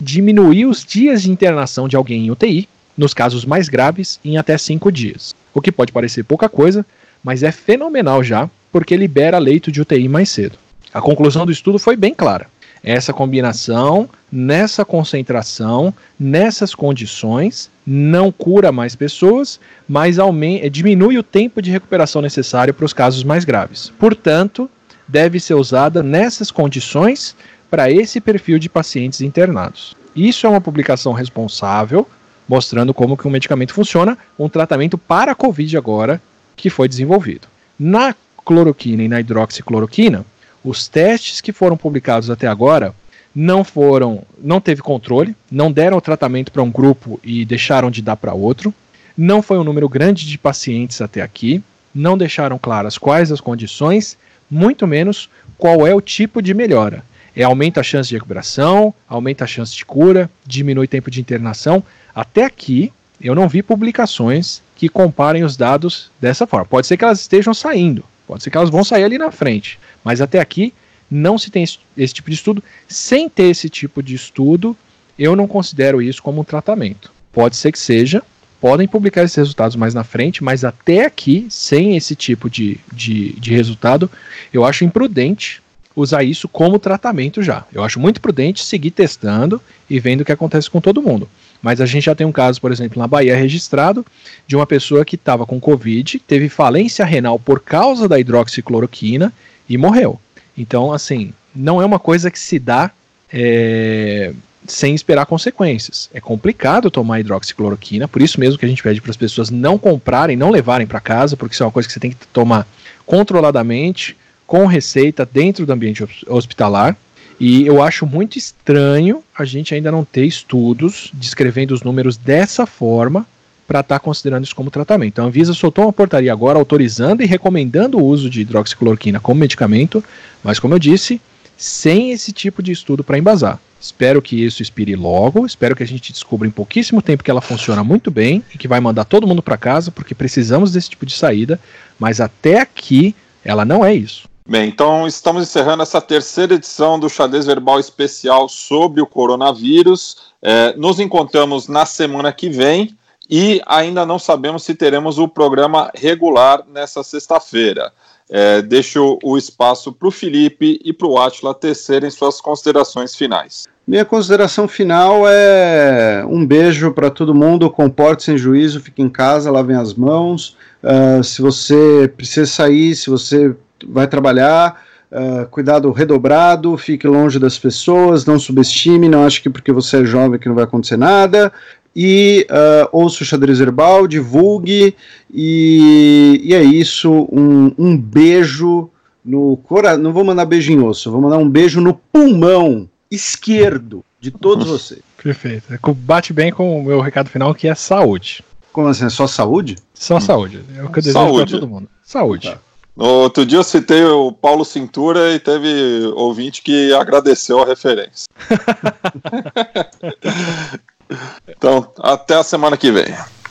diminuir os dias de internação de alguém em UTI, nos casos mais graves, em até cinco dias. O que pode parecer pouca coisa, mas é fenomenal já, porque libera leito de UTI mais cedo. A conclusão do estudo foi bem clara essa combinação, nessa concentração, nessas condições, não cura mais pessoas, mas aumenta, diminui o tempo de recuperação necessário para os casos mais graves. Portanto, deve ser usada nessas condições para esse perfil de pacientes internados. Isso é uma publicação responsável, mostrando como que o medicamento funciona, um tratamento para a COVID agora que foi desenvolvido. Na cloroquina e na hidroxicloroquina, os testes que foram publicados até agora não foram, não teve controle, não deram o tratamento para um grupo e deixaram de dar para outro. Não foi um número grande de pacientes até aqui, não deixaram claras quais as condições, muito menos qual é o tipo de melhora. É aumenta a chance de recuperação, aumenta a chance de cura, diminui o tempo de internação. Até aqui, eu não vi publicações que comparem os dados dessa forma. Pode ser que elas estejam saindo, pode ser que elas vão sair ali na frente. Mas até aqui não se tem esse, esse tipo de estudo. Sem ter esse tipo de estudo, eu não considero isso como um tratamento. Pode ser que seja, podem publicar esses resultados mais na frente, mas até aqui, sem esse tipo de, de, de resultado, eu acho imprudente usar isso como tratamento já. Eu acho muito prudente seguir testando e vendo o que acontece com todo mundo. Mas a gente já tem um caso, por exemplo, na Bahia registrado, de uma pessoa que estava com Covid, teve falência renal por causa da hidroxicloroquina e morreu. Então, assim, não é uma coisa que se dá é, sem esperar consequências. É complicado tomar hidroxicloroquina, por isso mesmo que a gente pede para as pessoas não comprarem, não levarem para casa, porque isso é uma coisa que você tem que tomar controladamente, com receita, dentro do ambiente hospitalar. E eu acho muito estranho a gente ainda não ter estudos descrevendo os números dessa forma para estar tá considerando isso como tratamento. A Anvisa soltou uma portaria agora autorizando e recomendando o uso de hidroxicloroquina como medicamento, mas como eu disse, sem esse tipo de estudo para embasar. Espero que isso expire logo, espero que a gente descubra em pouquíssimo tempo que ela funciona muito bem e que vai mandar todo mundo para casa, porque precisamos desse tipo de saída, mas até aqui ela não é isso. Bem, então estamos encerrando essa terceira edição do Xadrez Verbal Especial sobre o coronavírus. É, nos encontramos na semana que vem e ainda não sabemos se teremos o programa regular nessa sexta-feira. É, deixo o espaço para o Felipe e para o Atila tecerem suas considerações finais. Minha consideração final é um beijo para todo mundo, comporte-se em juízo, fique em casa, lavem as mãos. Uh, se você precisa sair, se você vai trabalhar, uh, cuidado redobrado, fique longe das pessoas, não subestime, não ache que porque você é jovem que não vai acontecer nada. E uh, ouça o xadrez verbal, divulgue, e, e é isso. Um, um beijo no coração. Não vou mandar beijo em osso, vou mandar um beijo no pulmão esquerdo de todos vocês. Perfeito. Bate bem com o meu recado final, que é saúde. Como assim? É só saúde? Só saúde. É o que eu desejo para todo mundo. Saúde. Tá. Outro dia eu citei o Paulo Cintura e teve ouvinte que agradeceu a referência. então, até a semana que vem.